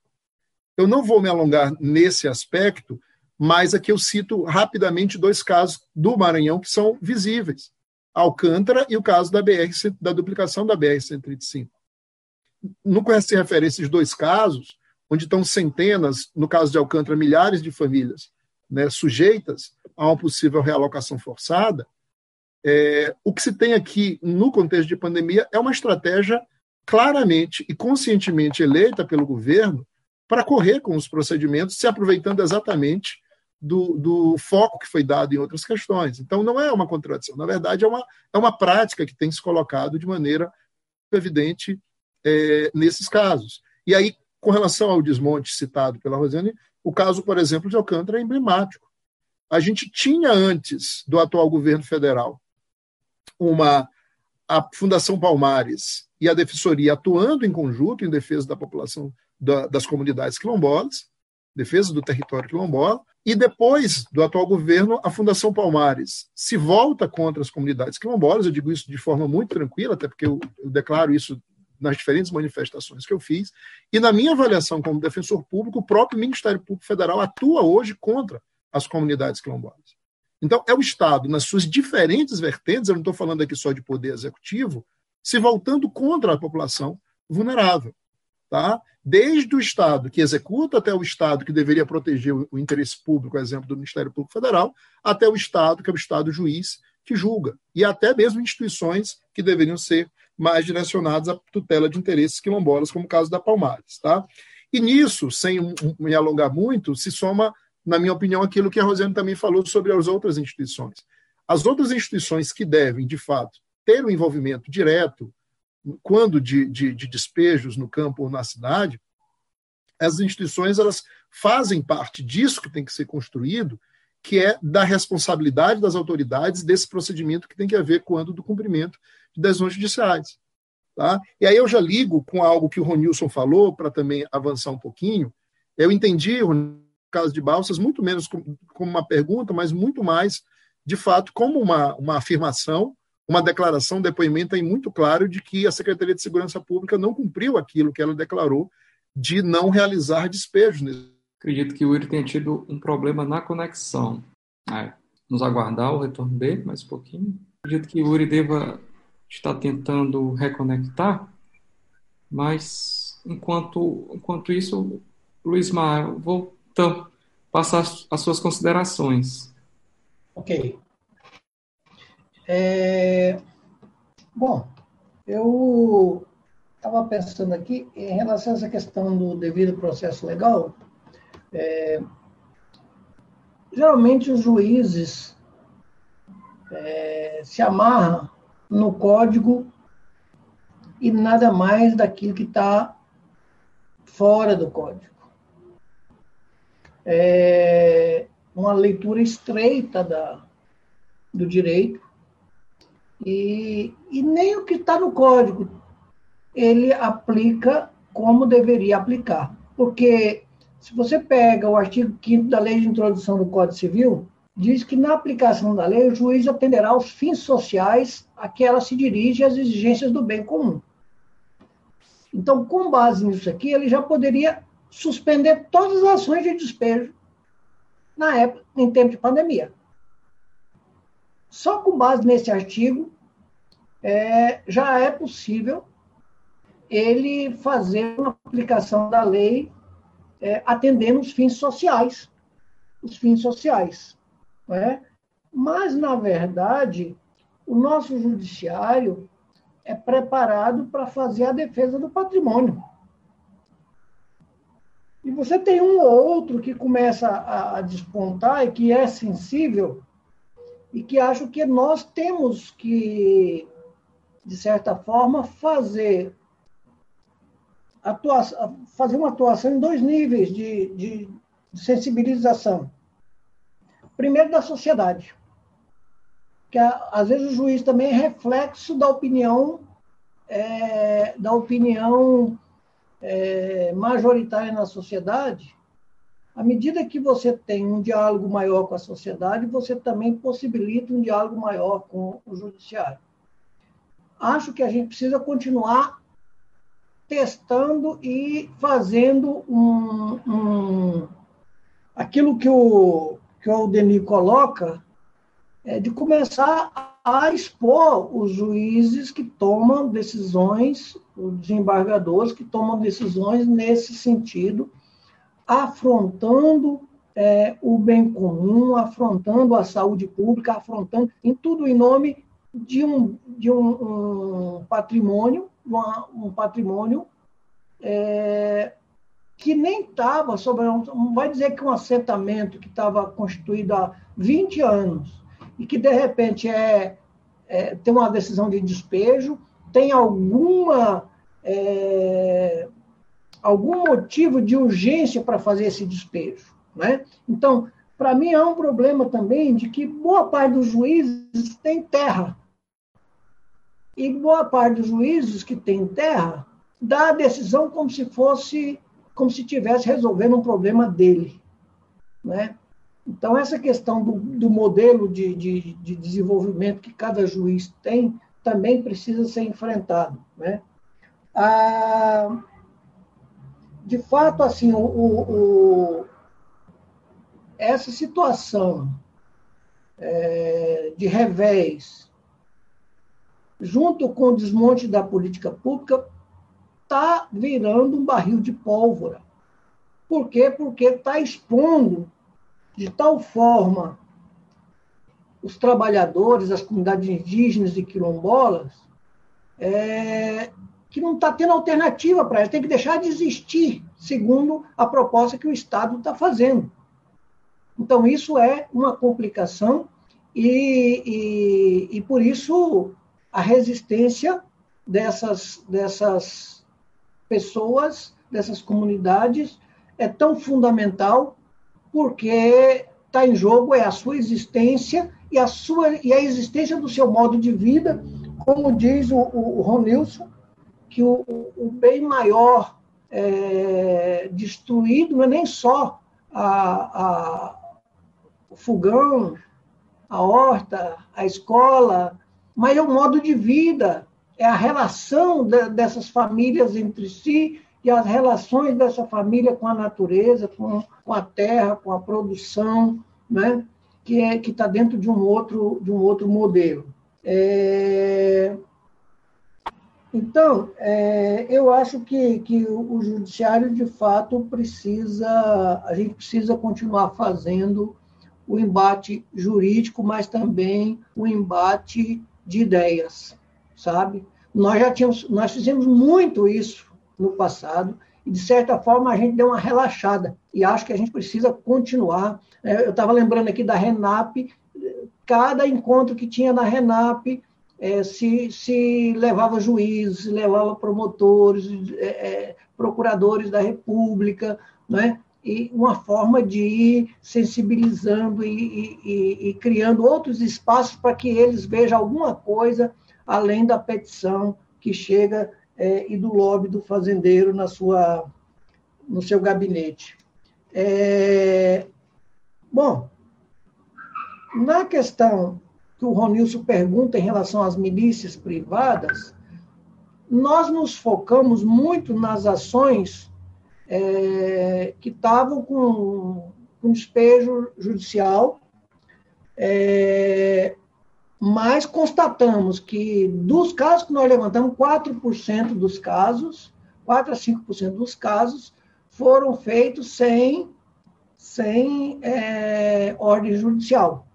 Eu não vou me alongar nesse aspecto, mas aqui eu cito rapidamente dois casos do Maranhão que são visíveis. Alcântara e o caso da BR, da duplicação da BR-135. No que se refere a esses dois casos, onde estão centenas, no caso de Alcântara, milhares de famílias né, sujeitas a uma possível realocação forçada, é, o que se tem aqui no contexto de pandemia é uma estratégia claramente e conscientemente eleita pelo governo para correr com os procedimentos, se aproveitando exatamente do, do, foco que foi dado em outras questões. Então, não é uma contradição, na verdade, é uma, é uma prática que tem se colocado de maneira evidente é, nesses casos. E aí, com relação ao desmonte citado pela Rosane, o caso, por exemplo, de Alcântara é emblemático. A gente tinha antes do atual governo federal uma a Fundação Palmares e a Defensoria atuando em conjunto em defesa da população da, das comunidades quilombolas, defesa do território quilombola, e depois do atual governo, a Fundação Palmares se volta contra as comunidades quilombolas. Eu digo isso de forma muito tranquila, até porque eu, eu declaro isso nas diferentes manifestações que eu fiz. E na minha avaliação como defensor público, o próprio Ministério Público Federal atua hoje contra as comunidades quilombolas. Então, é o Estado, nas suas diferentes vertentes, eu não estou falando aqui só de poder executivo, se voltando contra a população vulnerável. Tá? Desde o Estado que executa até o Estado que deveria proteger o interesse público, exemplo do Ministério Público Federal, até o Estado, que é o Estado juiz, que julga, e até mesmo instituições que deveriam ser mais direcionadas à tutela de interesses quilombolas, como o caso da Palmares. Tá? E nisso, sem me alongar muito, se soma na minha opinião, aquilo que a Rosane também falou sobre as outras instituições. As outras instituições que devem, de fato, ter o um envolvimento direto, quando de, de, de, despejos no campo ou na cidade, as instituições elas fazem parte disso que tem que ser construído, que é da responsabilidade das autoridades desse procedimento que tem que haver quando do cumprimento de decisões judiciais. Tá? E aí eu já ligo com algo que o Ronilson falou, para também avançar um pouquinho. Eu entendi, Ronilson, caso de Balsas, muito menos como uma pergunta, mas muito mais, de fato, como uma, uma afirmação, uma declaração, um depoimento aí muito claro de que a Secretaria de Segurança Pública não cumpriu aquilo que ela declarou de não realizar despejos. Acredito que o Yuri tenha tido um problema na conexão. É, nos aguardar o retorno dele mais um pouquinho. Acredito que o Yuri deva estar tentando reconectar, mas enquanto, enquanto isso, Luiz Mar, vou então, passar as suas considerações. Ok. É, bom, eu estava pensando aqui em relação a essa questão do devido processo legal. É, geralmente os juízes é, se amarram no código e nada mais daquilo que está fora do código é, uma leitura estreita da, do direito e, e nem o que está no código ele aplica como deveria aplicar. Porque se você pega o artigo 5 da Lei de Introdução do Código Civil, diz que na aplicação da lei o juiz atenderá aos fins sociais a que ela se dirige às exigências do bem comum. Então, com base nisso aqui, ele já poderia suspender todas as ações de despejo na época, em tempo de pandemia. Só com base nesse artigo, é, já é possível ele fazer uma aplicação da lei é, atendendo os fins sociais. Os fins sociais. É? Mas, na verdade, o nosso judiciário é preparado para fazer a defesa do patrimônio. E você tem um ou outro que começa a, a despontar e que é sensível e que acho que nós temos que, de certa forma, fazer, fazer uma atuação em dois níveis de, de sensibilização. Primeiro, da sociedade, que às vezes o juiz também é reflexo da opinião é, da opinião é, majoritária na sociedade, à medida que você tem um diálogo maior com a sociedade, você também possibilita um diálogo maior com o judiciário. Acho que a gente precisa continuar testando e fazendo um, um aquilo que o, que o Aldemir coloca, é de começar a expor os juízes que tomam decisões, os desembargadores que tomam decisões nesse sentido, afrontando é, o bem comum, afrontando a saúde pública, afrontando em tudo em nome de um, de um, um patrimônio, uma, um patrimônio é, que nem estava sobre. Vai dizer que um assentamento que estava constituído há 20 anos e que, de repente, é, é tem uma decisão de despejo, tem alguma. É, algum motivo de urgência para fazer esse despejo. Né? Então, para mim, há um problema também de que boa parte dos juízes tem terra. E boa parte dos juízes que tem terra dá a decisão como se fosse, como se estivesse resolvendo um problema dele. Né? Então, essa questão do, do modelo de, de, de, desenvolvimento que cada juiz tem também precisa ser enfrentado. Né? Ah, de fato, assim, o, o, o essa situação é, de revés, junto com o desmonte da política pública, está virando um barril de pólvora. Por quê? Porque está expondo de tal forma os trabalhadores, as comunidades indígenas e quilombolas, é, que não está tendo alternativa para elas, tem que deixar de existir, segundo a proposta que o Estado está fazendo. Então, isso é uma complicação e, e, e por isso a resistência dessas, dessas pessoas, dessas comunidades, é tão fundamental porque está em jogo é a sua existência e a sua e a existência do seu modo de vida, como diz o, o, que o, o bem maior é, destruído não é nem só a, a, o fogão, a horta, a escola, mas é o modo de vida, é a relação de, dessas famílias entre si e as relações dessa família com a natureza, com, com a terra, com a produção, né? que é está dentro de um outro de um outro modelo. É... Então, é, eu acho que, que o judiciário, de fato, precisa, a gente precisa continuar fazendo o embate jurídico, mas também o embate de ideias, sabe? Nós já tínhamos, nós fizemos muito isso no passado, e de certa forma a gente deu uma relaxada, e acho que a gente precisa continuar. É, eu estava lembrando aqui da RENAP, cada encontro que tinha na RENAP, é, se, se levava juízes, levava promotores, é, é, procuradores da República, né? e uma forma de ir sensibilizando e, e, e criando outros espaços para que eles vejam alguma coisa além da petição que chega é, e do lobby do fazendeiro na sua, no seu gabinete. É, bom, na questão que o Ronilson pergunta em relação às milícias privadas, nós nos focamos muito nas ações é, que estavam com, com despejo judicial, é, mas constatamos que dos casos que nós levantamos, 4% dos casos, 4 a 5% dos casos, foram feitos sem, sem é, ordem judicial.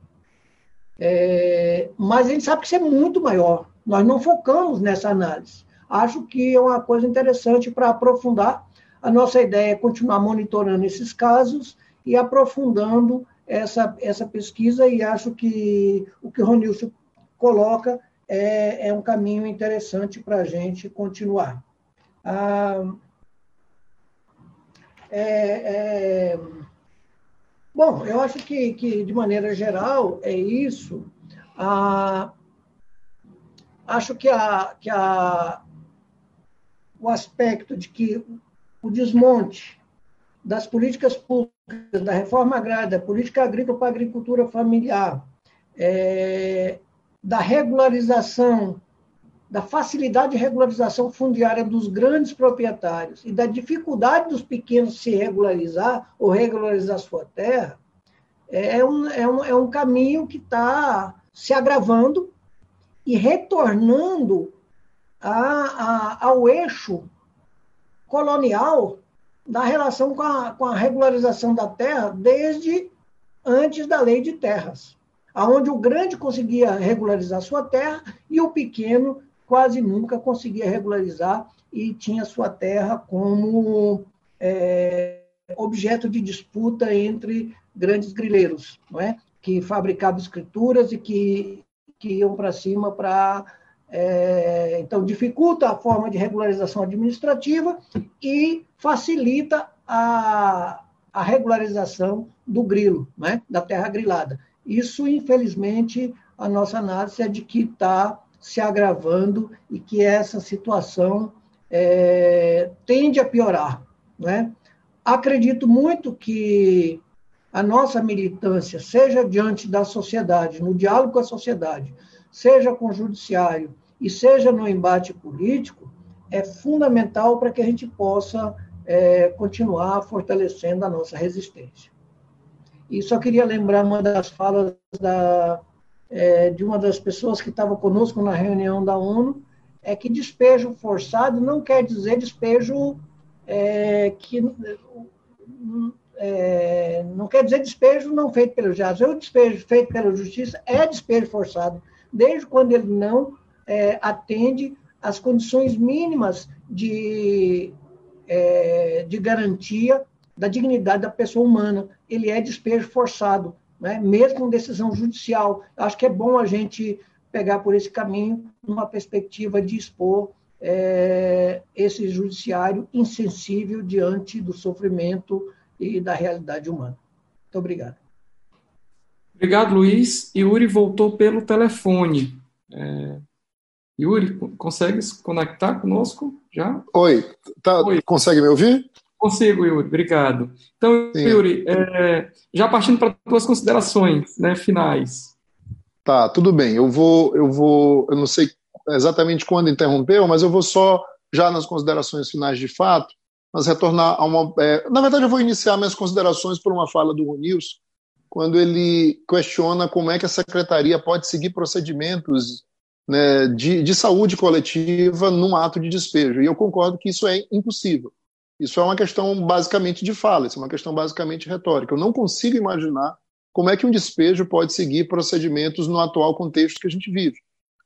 É, mas a gente sabe que isso é muito maior. Nós não focamos nessa análise. Acho que é uma coisa interessante para aprofundar, A nossa ideia é continuar monitorando esses casos e aprofundando essa, essa pesquisa, e acho que o que o Ronilson coloca é, é um caminho interessante para a gente continuar. Ah, é, é, bom, eu acho que, que, de maneira geral, é isso. Ah, acho que, a, que a, o aspecto de que o desmonte das políticas públicas, da reforma agrária, da política agrícola para a agricultura familiar, é, da regularização, da facilidade de regularização fundiária dos grandes proprietários e da dificuldade dos pequenos se regularizar ou regularizar sua terra, é um, é um, é um caminho que está se agravando e retornando a, a, ao eixo colonial da relação com a, com a regularização da terra desde antes da lei de terras, aonde o grande conseguia regularizar sua terra e o pequeno quase nunca conseguia regularizar e tinha sua terra como é, objeto de disputa entre grandes grileiros, não é? que fabricavam escrituras e que, que iam para cima para é, então, dificulta a forma de regularização administrativa e facilita a, a regularização do grilo, né, da terra grilada. Isso, infelizmente, a nossa análise é de que está se agravando e que essa situação é, tende a piorar. Né? Acredito muito que a nossa militância, seja diante da sociedade, no diálogo com a sociedade, seja com o judiciário e seja no embate político, é fundamental para que a gente possa é, continuar fortalecendo a nossa resistência. E só queria lembrar uma das falas da, é, de uma das pessoas que estava conosco na reunião da ONU, é que despejo forçado não quer dizer despejo é, que é, não quer dizer despejo não feito pelo juiz. O despejo feito pela justiça é despejo forçado desde quando ele não é, atende às condições mínimas de, é, de garantia da dignidade da pessoa humana. Ele é despejo forçado, né? mesmo com decisão judicial. Acho que é bom a gente pegar por esse caminho, numa perspectiva de expor é, esse judiciário insensível diante do sofrimento e da realidade humana. Muito obrigado. Obrigado, Luiz. Yuri voltou pelo telefone. É... Yuri, consegue se conectar conosco já? Oi, tá, Oi. consegue me ouvir? Consigo, Yuri, obrigado. Então, Sim. Yuri, é, já partindo para tuas considerações né, finais. Tá, tudo bem. Eu vou, eu vou, eu não sei exatamente quando interrompeu, mas eu vou só, já nas considerações finais de fato, mas retornar a uma. É, na verdade, eu vou iniciar minhas considerações por uma fala do Ronilson, quando ele questiona como é que a secretaria pode seguir procedimentos né, de, de saúde coletiva num ato de despejo. E eu concordo que isso é impossível. Isso é uma questão basicamente de fala, isso é uma questão basicamente retórica. Eu não consigo imaginar como é que um despejo pode seguir procedimentos no atual contexto que a gente vive.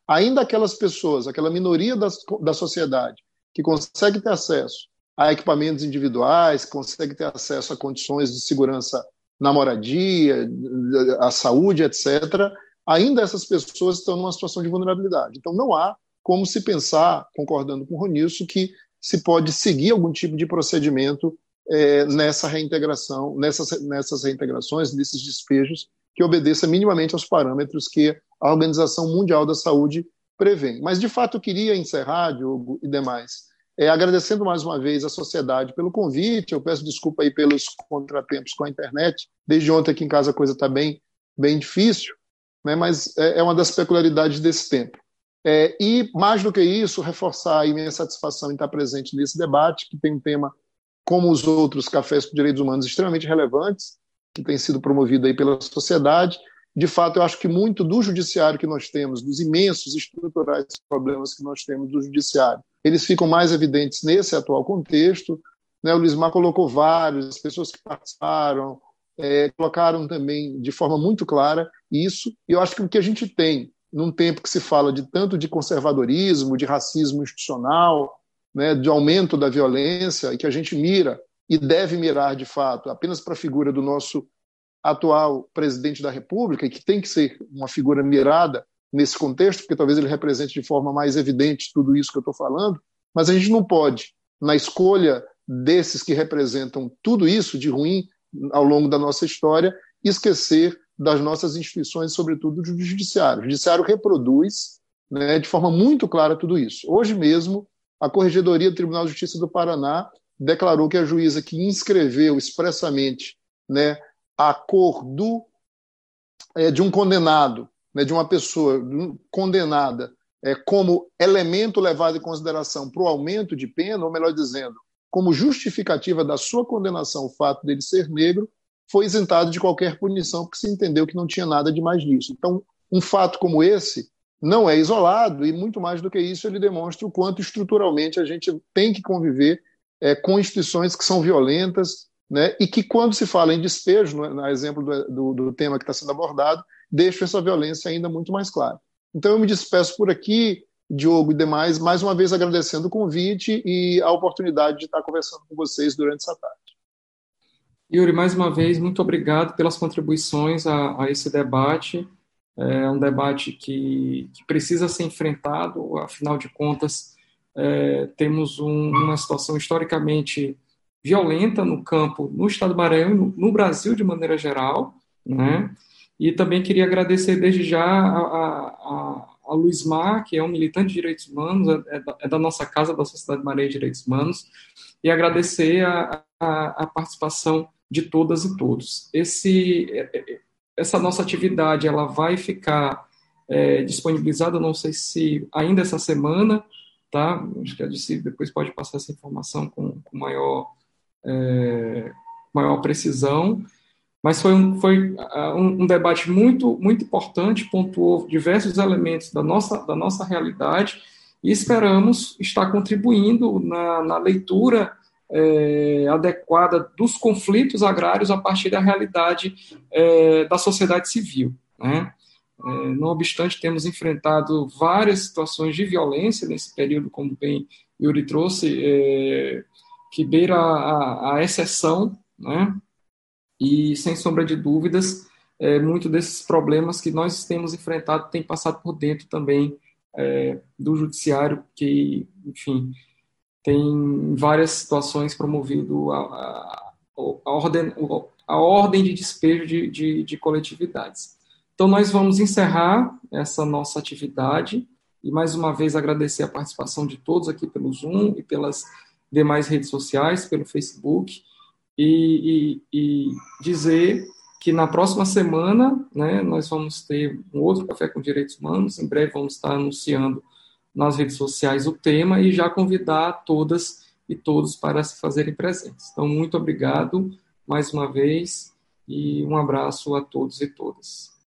Ainda aquelas pessoas, aquela minoria da, da sociedade que consegue ter acesso a equipamentos individuais, consegue ter acesso a condições de segurança na moradia, a saúde, etc., ainda essas pessoas estão numa situação de vulnerabilidade. Então, não há como se pensar, concordando com o Ronilson, que se pode seguir algum tipo de procedimento é, nessa reintegração, nessas, nessas reintegrações, nesses despejos, que obedeça minimamente aos parâmetros que a Organização Mundial da Saúde prevê. Mas, de fato, eu queria encerrar, Diogo e demais, é, agradecendo mais uma vez à sociedade pelo convite. Eu peço desculpa aí pelos contratempos com a internet. Desde ontem aqui em casa a coisa está bem, bem difícil, né? mas é, é uma das peculiaridades desse tempo. É, e, mais do que isso, reforçar a minha satisfação em estar presente nesse debate, que tem um tema, como os outros cafés com direitos humanos, extremamente relevantes, que tem sido promovido aí pela sociedade. De fato, eu acho que muito do judiciário que nós temos, dos imensos estruturais problemas que nós temos do judiciário, eles ficam mais evidentes nesse atual contexto. Né? O Lismar colocou vários, as pessoas que participaram é, colocaram também de forma muito clara isso, e eu acho que o que a gente tem num tempo que se fala de tanto de conservadorismo, de racismo institucional, né, de aumento da violência e que a gente mira e deve mirar de fato apenas para a figura do nosso atual presidente da República, e que tem que ser uma figura mirada nesse contexto, porque talvez ele represente de forma mais evidente tudo isso que eu estou falando, mas a gente não pode, na escolha desses que representam tudo isso de ruim ao longo da nossa história, esquecer das nossas instituições, sobretudo do judiciário. O judiciário reproduz né, de forma muito clara tudo isso. Hoje mesmo, a Corregedoria do Tribunal de Justiça do Paraná declarou que a juíza que inscreveu expressamente né, a cor do, é, de um condenado, né, de uma pessoa condenada, é, como elemento levado em consideração para o aumento de pena, ou melhor dizendo, como justificativa da sua condenação o fato dele ser negro, foi isentado de qualquer punição, porque se entendeu que não tinha nada de mais nisso. Então, um fato como esse não é isolado, e muito mais do que isso, ele demonstra o quanto estruturalmente a gente tem que conviver é, com instituições que são violentas, né, e que, quando se fala em despejo, no, no exemplo do, do, do tema que está sendo abordado, deixam essa violência ainda muito mais clara. Então, eu me despeço por aqui, Diogo e demais, mais uma vez agradecendo o convite e a oportunidade de estar conversando com vocês durante essa tarde. Yuri, mais uma vez, muito obrigado pelas contribuições a, a esse debate. É um debate que, que, precisa ser enfrentado, afinal de contas, é, temos um, uma situação historicamente violenta no campo, no estado do Maranhão, no, no Brasil de maneira geral, né? E também queria agradecer desde já a, a, a Luiz Mar, que é um militante de direitos humanos, é, é da, é da nossa casa, da Sociedade Maranhão de Direitos Humanos, e agradecer a, a, a participação de todas e todos. Esse, é, é, essa nossa atividade ela vai ficar é, disponibilizada, não sei se ainda essa semana, tá? Acho que a DC depois pode passar essa informação com, com maior, é, maior precisão. Mas foi, um, foi uh, um, um, debate muito, muito importante, pontuou diversos elementos da nossa, da nossa realidade e esperamos estar contribuindo na, na leitura é, adequada dos conflitos agrários a partir da realidade é, da sociedade civil. Né? É, não obstante, temos enfrentado várias situações de violência nesse período, como bem Yuri trouxe, que beira a, a exceção, né? E, sem sombra de dúvidas, é, muito desses problemas que nós temos enfrentado tem passado por dentro também é, do judiciário, que, enfim, tem várias situações promovido a, a, a, ordem, a ordem de despejo de, de, de coletividades. Então, nós vamos encerrar essa nossa atividade e, mais uma vez, agradecer a participação de todos aqui pelo Zoom e pelas demais redes sociais, pelo Facebook e, e, e dizer que na próxima semana né, nós vamos ter um outro Café com Direitos Humanos. Em breve vamos estar anunciando nas redes sociais o tema e já convidar todas e todos para se fazerem presentes. Então, muito obrigado mais uma vez e um abraço a todos e todas.